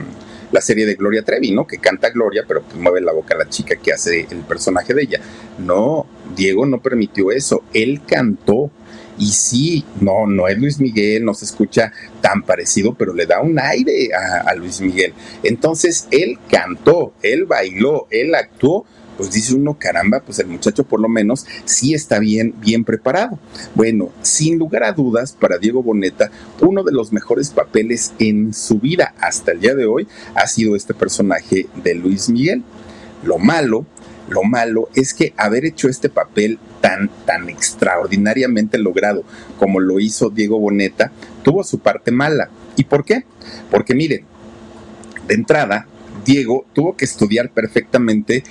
[SPEAKER 1] la serie de Gloria Trevi, ¿no? Que canta Gloria, pero pues mueve la boca la chica que hace el personaje de ella. No, Diego no permitió eso. Él cantó. Y sí, no, no es Luis Miguel, no se escucha tan parecido, pero le da un aire a, a Luis Miguel. Entonces, él cantó, él bailó, él actuó pues dice uno, caramba, pues el muchacho por lo menos sí está bien, bien preparado. Bueno, sin lugar a dudas, para Diego Boneta, uno de los mejores papeles en su vida hasta el día de hoy ha sido este personaje de Luis Miguel. Lo malo, lo malo es que haber hecho este papel tan, tan extraordinariamente logrado como lo hizo Diego Boneta, tuvo su parte mala. ¿Y por qué? Porque miren, de entrada, Diego tuvo que estudiar perfectamente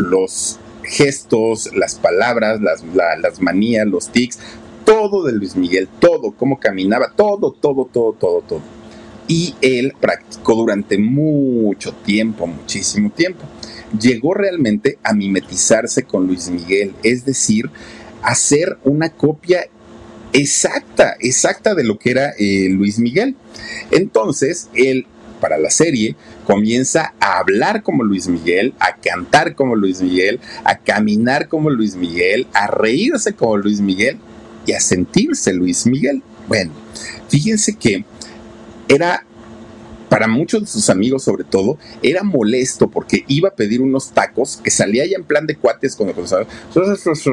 [SPEAKER 1] los gestos, las palabras, las, manías, los tics, todo de Luis Miguel, todo, cómo caminaba, todo, todo, todo, todo, todo. Y él practicó durante mucho tiempo, muchísimo tiempo. Llegó realmente a mimetizarse con Luis Miguel, es decir, hacer una copia exacta, exacta de lo que era eh, Luis Miguel. Entonces, él para la serie, comienza a hablar como Luis Miguel, a cantar como Luis Miguel, a caminar como Luis Miguel, a reírse como Luis Miguel y a sentirse Luis Miguel. Bueno, fíjense que era para muchos de sus amigos sobre todo, era molesto porque iba a pedir unos tacos que salía ya en plan de cuates con,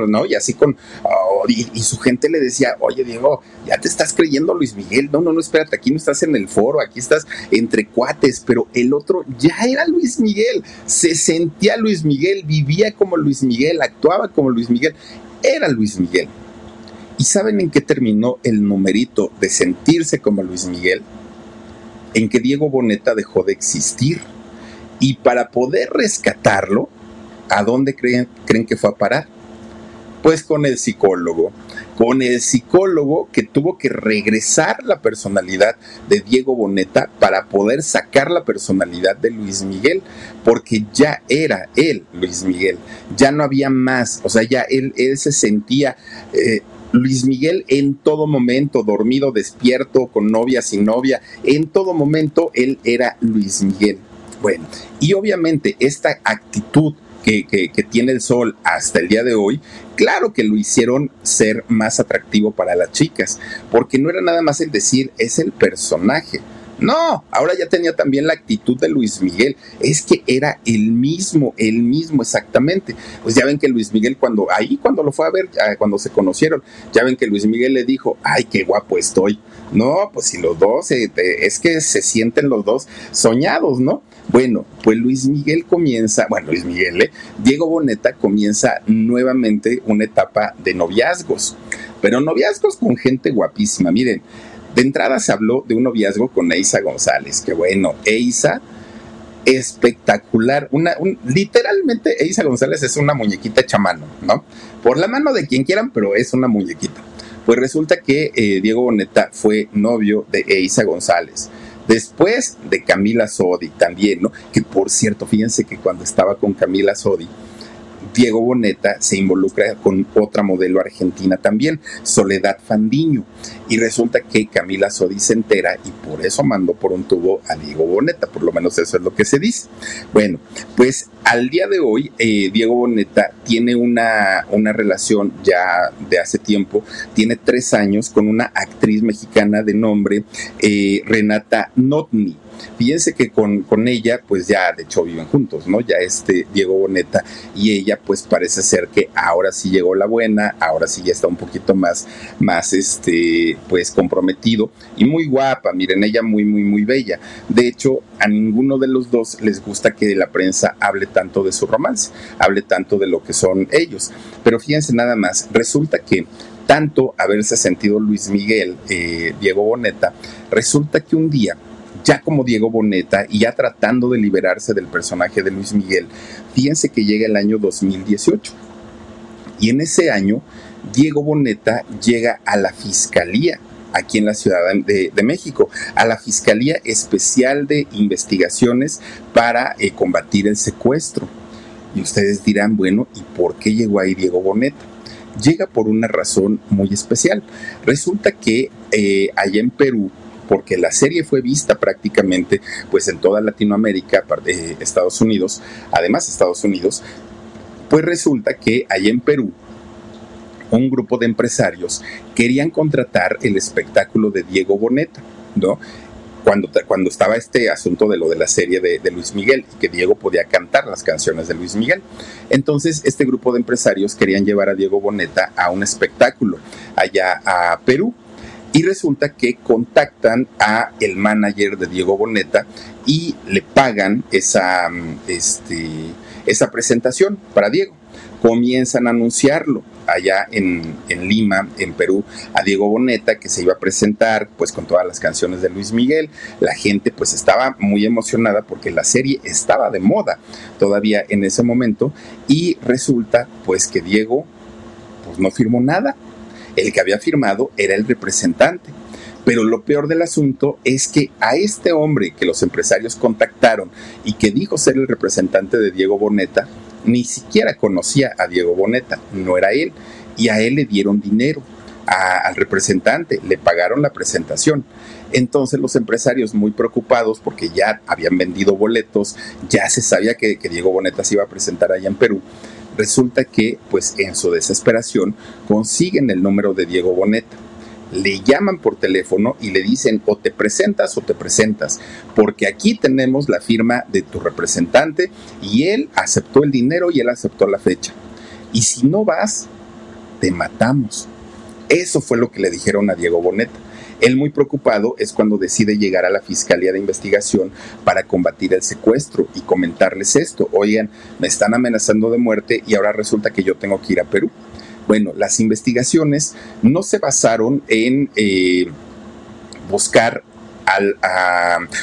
[SPEAKER 1] ¿no? Y así con, oh, y, su gente le decía, oye Diego, ya te estás creyendo Luis Miguel, no, no, no, espérate, aquí no estás en el foro, aquí estás entre cuates, pero el otro ya era Luis Miguel, se sentía Luis Miguel, vivía como Luis Miguel, actuaba como Luis Miguel, era Luis Miguel. ¿Y saben en qué terminó el numerito de sentirse como Luis Miguel? En que Diego Boneta dejó de existir. Y para poder rescatarlo, ¿a dónde creen, creen que fue a parar? Pues con el psicólogo, con el psicólogo que tuvo que regresar la personalidad de Diego Boneta para poder sacar la personalidad de Luis Miguel, porque ya era él, Luis Miguel, ya no había más, o sea, ya él, él se sentía... Eh, Luis Miguel en todo momento, dormido, despierto, con novia, sin novia, en todo momento él era Luis Miguel. Bueno, y obviamente esta actitud que, que, tiene el sol hasta el día de hoy, claro que lo hicieron ser más atractivo para las chicas, porque no era nada más el decir, es el personaje no, ahora ya tenía también la actitud de Luis Miguel. Es que era el mismo, el mismo exactamente. Pues ya ven que Luis Miguel cuando ahí cuando lo fue a ver, cuando se conocieron, ya ven que Luis Miguel le dijo, ay, qué guapo estoy. No, pues si los dos, es que se sienten los dos soñados, ¿no? Bueno, pues Luis Miguel comienza, bueno, Luis Miguel, ¿eh? Diego Boneta comienza nuevamente una etapa de noviazgos, pero noviazgos con gente guapísima. Miren, de entrada se habló de un noviazgo con Eisa González, que bueno, Eisa espectacular, una, literalmente Eisa González es una muñequita chamano, ¿no? Por la mano de quien quieran, pero es una muñequita. Pues resulta que eh, Diego Boneta fue novio de Eisa González. Después de Camila Sodi también, ¿no? Que por cierto, fíjense que cuando estaba con Camila Sodi, Diego Boneta se involucra con otra modelo argentina también, Soledad Fandiño. Y resulta que Camila Sodi se entera y por eso mandó por un tubo a Diego Boneta, por lo menos eso es lo que se dice. Bueno, pues al día de hoy, eh, Diego Boneta tiene una, una relación ya de hace tiempo, tiene tres años con una actriz mexicana de nombre eh, Renata Notni. Fíjense que con, con, ella, pues ya de hecho viven juntos, ¿no? Ya este Diego Boneta y ella, pues parece ser que ahora sí llegó la buena, ahora sí ya está un poquito más, más, este, pues comprometido y muy guapa, miren, ella muy, muy, muy bella. De hecho, a ninguno de los dos les gusta que la prensa hable tanto de su romance, hable tanto de lo que son ellos. Pero fíjense nada más, resulta que tanto haberse sentido Luis Miguel, eh, Diego Boneta, resulta que un día ya como Diego Boneta y ya tratando de liberarse del personaje de Luis Miguel, fíjense que llega el año 2018. Y en ese año, Diego Boneta llega a la Fiscalía aquí en la Ciudad de, México, a la Fiscalía Especial de Investigaciones para eh, combatir el secuestro. Y ustedes dirán, bueno, ¿y por qué llegó ahí Diego Boneta? llega por una razón muy especial. Resulta que eh, allá en Perú, porque la serie fue vista prácticamente pues en toda Latinoamérica, de Estados Unidos, además Estados Unidos, pues resulta que allá en Perú un grupo de empresarios querían contratar el espectáculo de Diego Boneta, ¿no? Cuando, cuando estaba este asunto de lo de la serie de, de, Luis Miguel que Diego podía cantar las canciones de Luis Miguel. Entonces, este grupo de empresarios querían llevar a Diego Boneta a un espectáculo allá a Perú. Y resulta que contactan a el manager de Diego Boneta y le pagan esa, este, esa presentación para Diego. Comienzan a anunciarlo allá en, en, Lima, en Perú, a Diego Boneta, que se iba a presentar pues con todas las canciones de Luis Miguel. La gente pues estaba muy emocionada porque la serie estaba de moda todavía en ese momento y resulta pues que Diego pues no firmó nada. El que había firmado era el representante. Pero lo peor del asunto es que a este hombre que los empresarios contactaron y que dijo ser el representante de Diego Boneta, ni siquiera conocía a Diego Boneta, no era él, y a él le dieron dinero, al representante, le pagaron la presentación. Entonces los empresarios muy preocupados porque ya habían vendido boletos, ya se sabía que, Diego Boneta se iba a presentar allá en Perú, resulta que pues en su desesperación consiguen el número de Diego Boneta le llaman por teléfono y le dicen o te presentas o te presentas, porque aquí tenemos la firma de tu representante y él aceptó el dinero y él aceptó la fecha. Y si no vas, te matamos. Eso fue lo que le dijeron a Diego Boneta. Él muy preocupado es cuando decide llegar a la Fiscalía de Investigación para combatir el secuestro y comentarles esto. Oigan, me están amenazando de muerte y ahora resulta que yo tengo que ir a Perú. Bueno, las investigaciones no se basaron en eh, buscar al,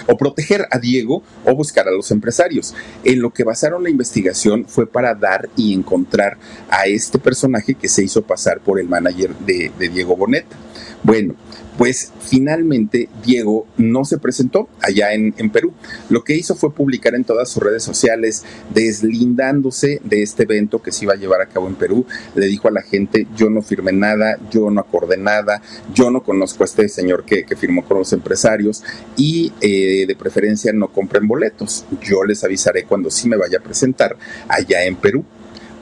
[SPEAKER 1] o proteger a Diego o buscar a los empresarios. En lo que basaron la investigación fue para dar y encontrar a este personaje que se hizo pasar por el manager de, de Diego Boneta. Bueno, pues finalmente Diego no se presentó allá en, Perú. Lo que hizo fue publicar en todas sus redes sociales, deslindándose de este evento que se iba a llevar a cabo en Perú. Le dijo a la gente, yo no firmé nada, yo no acordé nada, yo no conozco a este señor que, firmó con los empresarios y eh, de preferencia no compren boletos. Yo les avisaré cuando sí me vaya a presentar allá en Perú.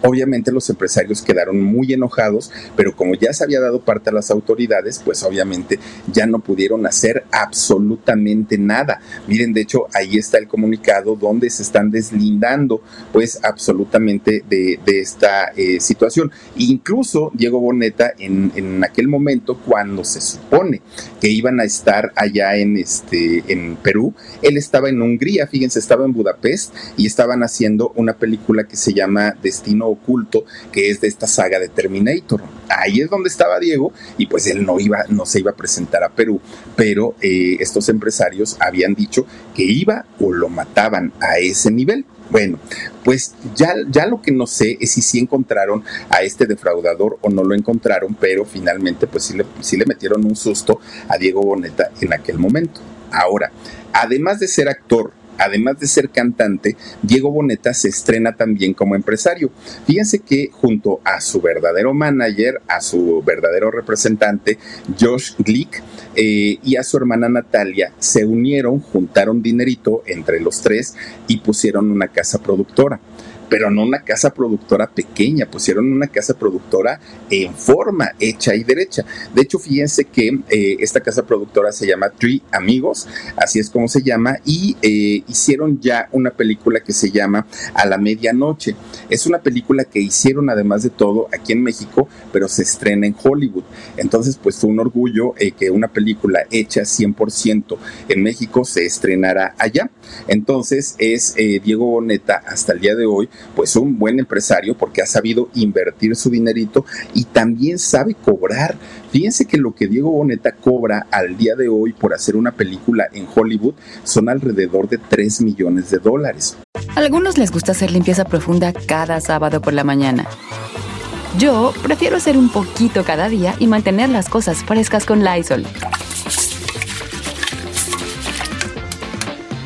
[SPEAKER 1] Obviamente los empresarios quedaron muy enojados, pero como ya se había dado parte a las autoridades, pues obviamente ya no pudieron hacer absolutamente nada. Miren, de hecho, ahí está el comunicado donde se están deslindando pues absolutamente de, esta eh, situación. Incluso Diego Boneta en, en, aquel momento, cuando se supone que iban a estar allá en, este, en Perú, él estaba en Hungría, fíjense, estaba en Budapest y estaban haciendo una película que se llama Destino oculto que es de esta saga de Terminator. Ahí es donde estaba Diego y pues él no iba, no se iba a presentar a Perú, pero eh, estos empresarios habían dicho que iba o lo mataban a ese nivel. Bueno, pues ya, ya lo que no sé es si sí encontraron a este defraudador o no lo encontraron, pero finalmente pues sí le, sí le metieron un susto a Diego Boneta en aquel momento. Ahora, además de ser actor, además de ser cantante, Diego Boneta se estrena también como empresario. Fíjense que junto a su verdadero manager, a su verdadero representante, Josh Glick, eh, y a su hermana Natalia, se unieron, juntaron dinerito entre los tres y pusieron una casa productora pero no una casa productora pequeña, pusieron una casa productora en forma, hecha y derecha. De hecho, fíjense que eh, esta casa productora se llama Three Amigos, así es como se llama, y eh, hicieron ya una película que se llama A la Medianoche. Es una película que hicieron además de todo aquí en México, pero se estrena en Hollywood. Entonces, pues fue un orgullo eh, que una película hecha 100% en México se estrenara allá. Entonces, es Diego Boneta hasta el día de hoy pues un buen empresario porque ha sabido invertir su dinerito y también sabe cobrar. Fíjense que lo que Diego Boneta cobra al día de hoy por hacer una película en Hollywood son alrededor de 3 millones de dólares.
[SPEAKER 2] A algunos les gusta hacer limpieza profunda cada sábado por la mañana. Yo prefiero hacer un poquito cada día y mantener las cosas frescas con Lysol.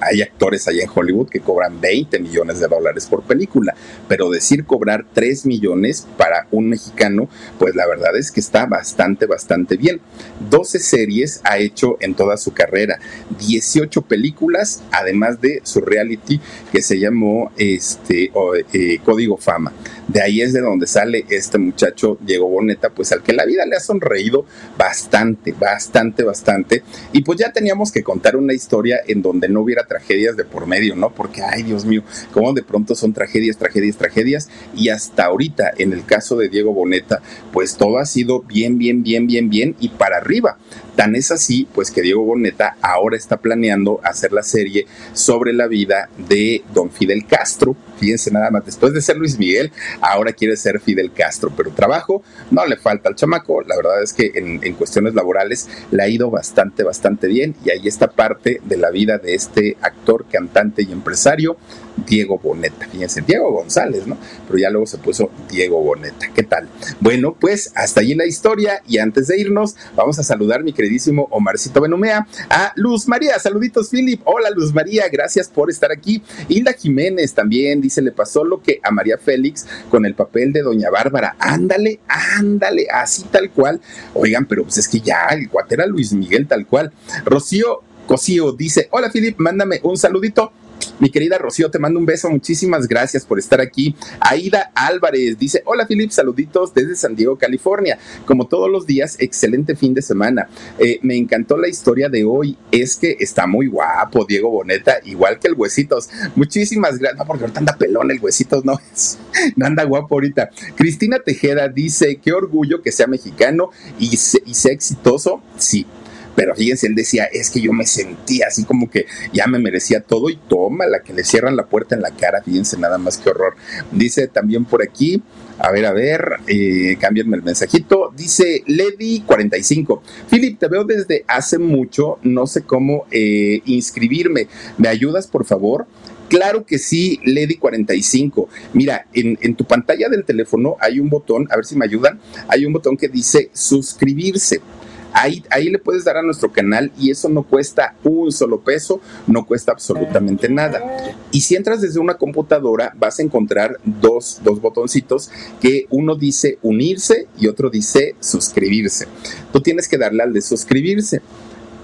[SPEAKER 1] hay actores allá en Hollywood que cobran 20 millones de dólares por película, pero decir cobrar 3 millones para un mexicano, pues la verdad es que está bastante, bastante bien. 12 series ha hecho en toda su carrera, 18 películas, además de su reality que se llamó este, eh, Código Fama. De ahí es de donde sale este muchacho Diego Boneta, pues al que la vida le ha sonreído bastante, bastante, bastante. Y pues ya teníamos que contar una historia en donde no hubiera tragedias de por medio, ¿no? Porque, ay Dios mío, como de pronto son tragedias, tragedias, tragedias. Y hasta ahorita, en el caso de Diego Boneta, pues todo ha sido bien, bien, bien, bien, bien y para arriba. Tan es así, pues que Diego Boneta ahora está planeando hacer la serie sobre la vida de don Fidel Castro. Fíjense nada más, después de ser Luis Miguel, ahora quiere ser Fidel Castro, pero trabajo no le falta al chamaco. La verdad es que en, cuestiones laborales le ha ido bastante, bastante bien y ahí está parte de la vida de este actor, cantante y empresario Diego Boneta. Fíjense, Diego González, ¿no? Pero ya luego se puso Diego Boneta. ¿Qué tal? Bueno, pues hasta allí la historia y antes de irnos, vamos a saludar mi queridísimo Omarcito Benumea a Luz María. Saluditos, Philip. Hola, Luz María, gracias por estar aquí. Hilda Jiménez también dice, le pasó lo que a María Félix con el papel de Doña Bárbara. Ándale, ándale, así tal cual. Oigan, pero pues es que ya el cuate era Luis Miguel tal cual. Rocío Cosío dice, hola Philip, mándame un saludito mi querida Rocío, te mando un beso. Muchísimas gracias por estar aquí. Aida Álvarez dice: Hola, Philip, saluditos desde San Diego, California. Como todos los días, excelente fin de semana. Eh, me encantó la historia de hoy. Es que está muy guapo, Diego Boneta, igual que el Huesitos. Muchísimas gracias. No, porque ahorita anda pelón el Huesitos, no es. No anda guapo ahorita. Cristina Tejeda dice: Qué orgullo que sea mexicano y, y sea exitoso. Sí, pero fíjense, él decía, es que yo me sentía así como que ya me merecía todo y toma la que le cierran la puerta en la cara, fíjense nada más que horror. Dice también por aquí, a ver, a ver, eh, el mensajito. Dice Lady45. Philip, te veo desde hace mucho. No sé cómo eh, inscribirme. ¿Me ayudas, por favor? Claro que sí, Lady45. Mira, en, tu pantalla del teléfono hay un botón, a ver si me ayudan, hay un botón que dice suscribirse. Ahí, le puedes dar a nuestro canal y eso no cuesta un solo peso, no cuesta absolutamente nada. Y si entras desde una computadora, vas a encontrar dos, dos botoncitos que uno dice unirse y otro dice suscribirse. Tú tienes que darle al de suscribirse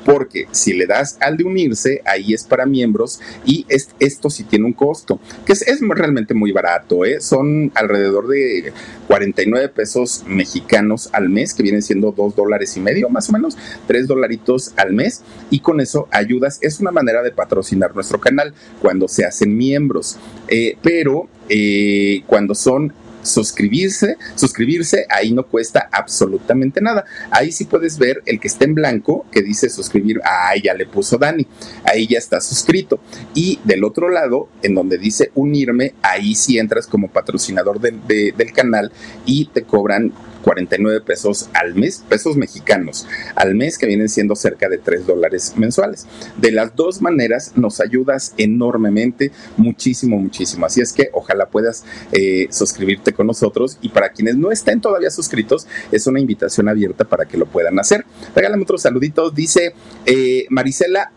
[SPEAKER 1] porque si le das al de unirse, ahí es para miembros y esto sí tiene un costo, que es, realmente muy barato, ¿eh? son alrededor de 49 pesos mexicanos al mes, que vienen siendo 2 dólares y medio más o menos, 3 dolaritos al mes, y con eso ayudas, es una manera de patrocinar nuestro canal cuando se hacen miembros, eh, pero eh, cuando son suscribirse, suscribirse, ahí no cuesta absolutamente nada. Ahí sí puedes ver el que está en blanco que dice suscribir, ah, ya le puso Dani, ahí ya está suscrito. Y del otro lado, en donde dice unirme, ahí sí entras como patrocinador del canal y te cobran 49 pesos al mes, pesos mexicanos al mes, que vienen siendo cerca de 3 dólares mensuales. De las dos maneras nos ayudas enormemente, muchísimo, muchísimo. Así es que ojalá puedas eh, suscribirte con nosotros y para quienes no estén todavía suscritos, es una invitación abierta para que lo puedan hacer. Regálame otros saluditos, dice eh, Marisela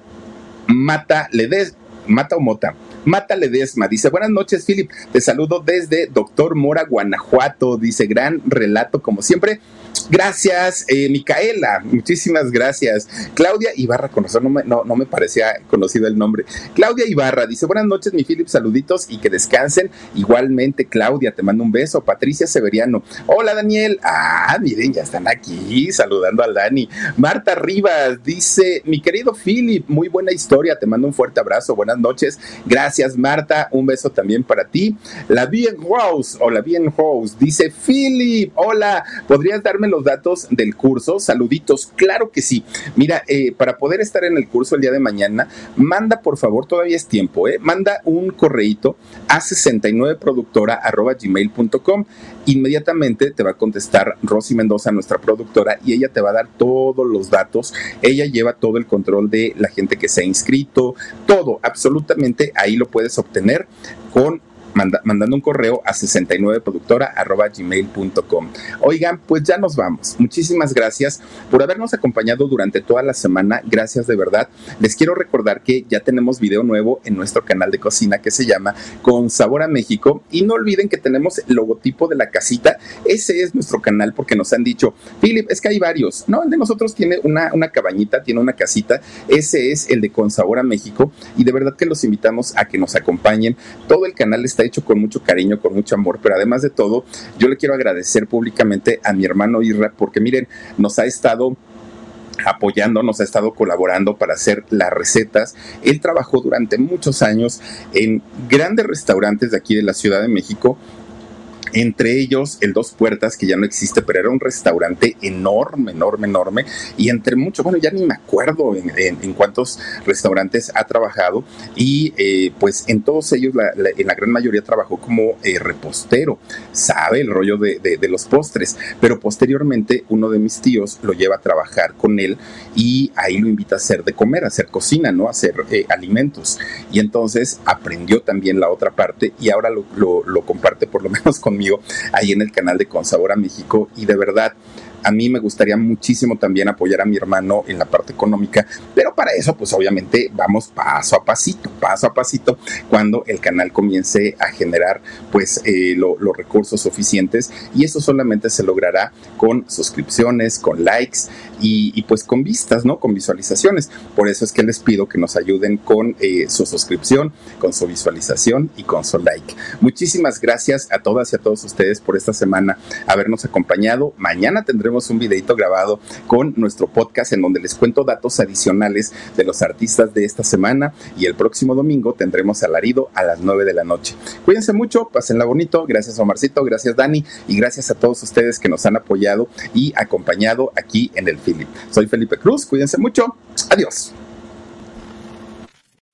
[SPEAKER 1] Mata Ledes, Mata o Mota. Mata Ledesma dice, buenas noches, Philip. Te saludo desde Doctor Mora, Guanajuato. Dice, gran relato como siempre. Gracias, eh, Micaela, muchísimas gracias. Claudia Ibarra, conocer, no me, no me parecía conocido el nombre. Claudia Ibarra dice, buenas noches, mi Philip, saluditos y que descansen. Igualmente, Claudia, te mando un beso. Patricia Severiano, hola Daniel. Ah, miren, ya están aquí saludando al Dani. Marta Rivas dice, mi querido Philip, muy buena historia, te mando un fuerte abrazo, buenas noches. Gracias, Marta, un beso también para ti. La Bien Rose, o la Bien Rose, dice, Philip, hola, ¿podrías darme los datos del curso. Saluditos, claro que sí. Mira, eh, para poder estar en el curso el día de mañana, manda por favor, todavía es tiempo, ¿eh? manda un correíto a 69productora.gmail.com. Inmediatamente te va a contestar Rosy Mendoza, nuestra productora, y ella te va a dar todos los datos. Ella lleva todo el control de la gente que se ha inscrito, todo, absolutamente ahí lo puedes obtener con mandando un correo a 69productora.gmail.com. Oigan, pues ya nos vamos. Muchísimas gracias por habernos acompañado durante toda la semana. Gracias de verdad. Les quiero recordar que ya tenemos video nuevo en nuestro canal de cocina que se llama Con Sabor a México. Y no olviden que tenemos el logotipo de la casita. Ese es nuestro canal porque nos han dicho, Philip, es que hay varios. No, el de nosotros tiene una, una cabañita, tiene una casita. Ese es el de Con Sabor a México. Y de verdad que los invitamos a que nos acompañen. Todo el canal está hecho con mucho cariño, con mucho amor, pero además de todo, yo le quiero agradecer públicamente a mi hermano Irra, porque miren, nos ha estado apoyando, nos ha estado colaborando para hacer las recetas. Él trabajó durante muchos años en grandes restaurantes de aquí de la Ciudad de México entre ellos el Dos Puertas, que ya no existe, pero era un restaurante enorme, enorme, enorme, y entre muchos, bueno, ya ni me acuerdo en, cuántos restaurantes ha trabajado, y eh, pues en todos ellos, en la gran mayoría trabajó como eh, repostero, sabe el rollo de, los postres, pero posteriormente uno de mis tíos lo lleva a trabajar con él y ahí lo invita a hacer de comer, a hacer cocina, ¿no? A hacer eh, alimentos. Y entonces aprendió también la otra parte y ahora lo, lo comparte por lo menos conmigo ahí en el canal de Consabora México. Y de verdad a mí me gustaría muchísimo también apoyar a mi hermano en la parte económica, pero para eso pues obviamente vamos paso a pasito, paso a pasito, cuando el canal comience a generar pues eh, los recursos suficientes y eso solamente se logrará con suscripciones, con likes y, pues con vistas, ¿no? Con visualizaciones. Por eso es que les pido que nos ayuden con eh, su suscripción, con su visualización y con su like. Muchísimas gracias a todas y a todos ustedes por esta semana habernos acompañado. Mañana tendremos un videito grabado con nuestro podcast en donde les cuento datos adicionales de los artistas de esta semana y el próximo domingo tendremos alarido a las 9 de la noche. Cuídense mucho, pásenla bonito, gracias Omarcito, gracias Dani y gracias a todos ustedes que nos han apoyado y acompañado aquí en el Philip. Soy Felipe Cruz, cuídense mucho, adiós.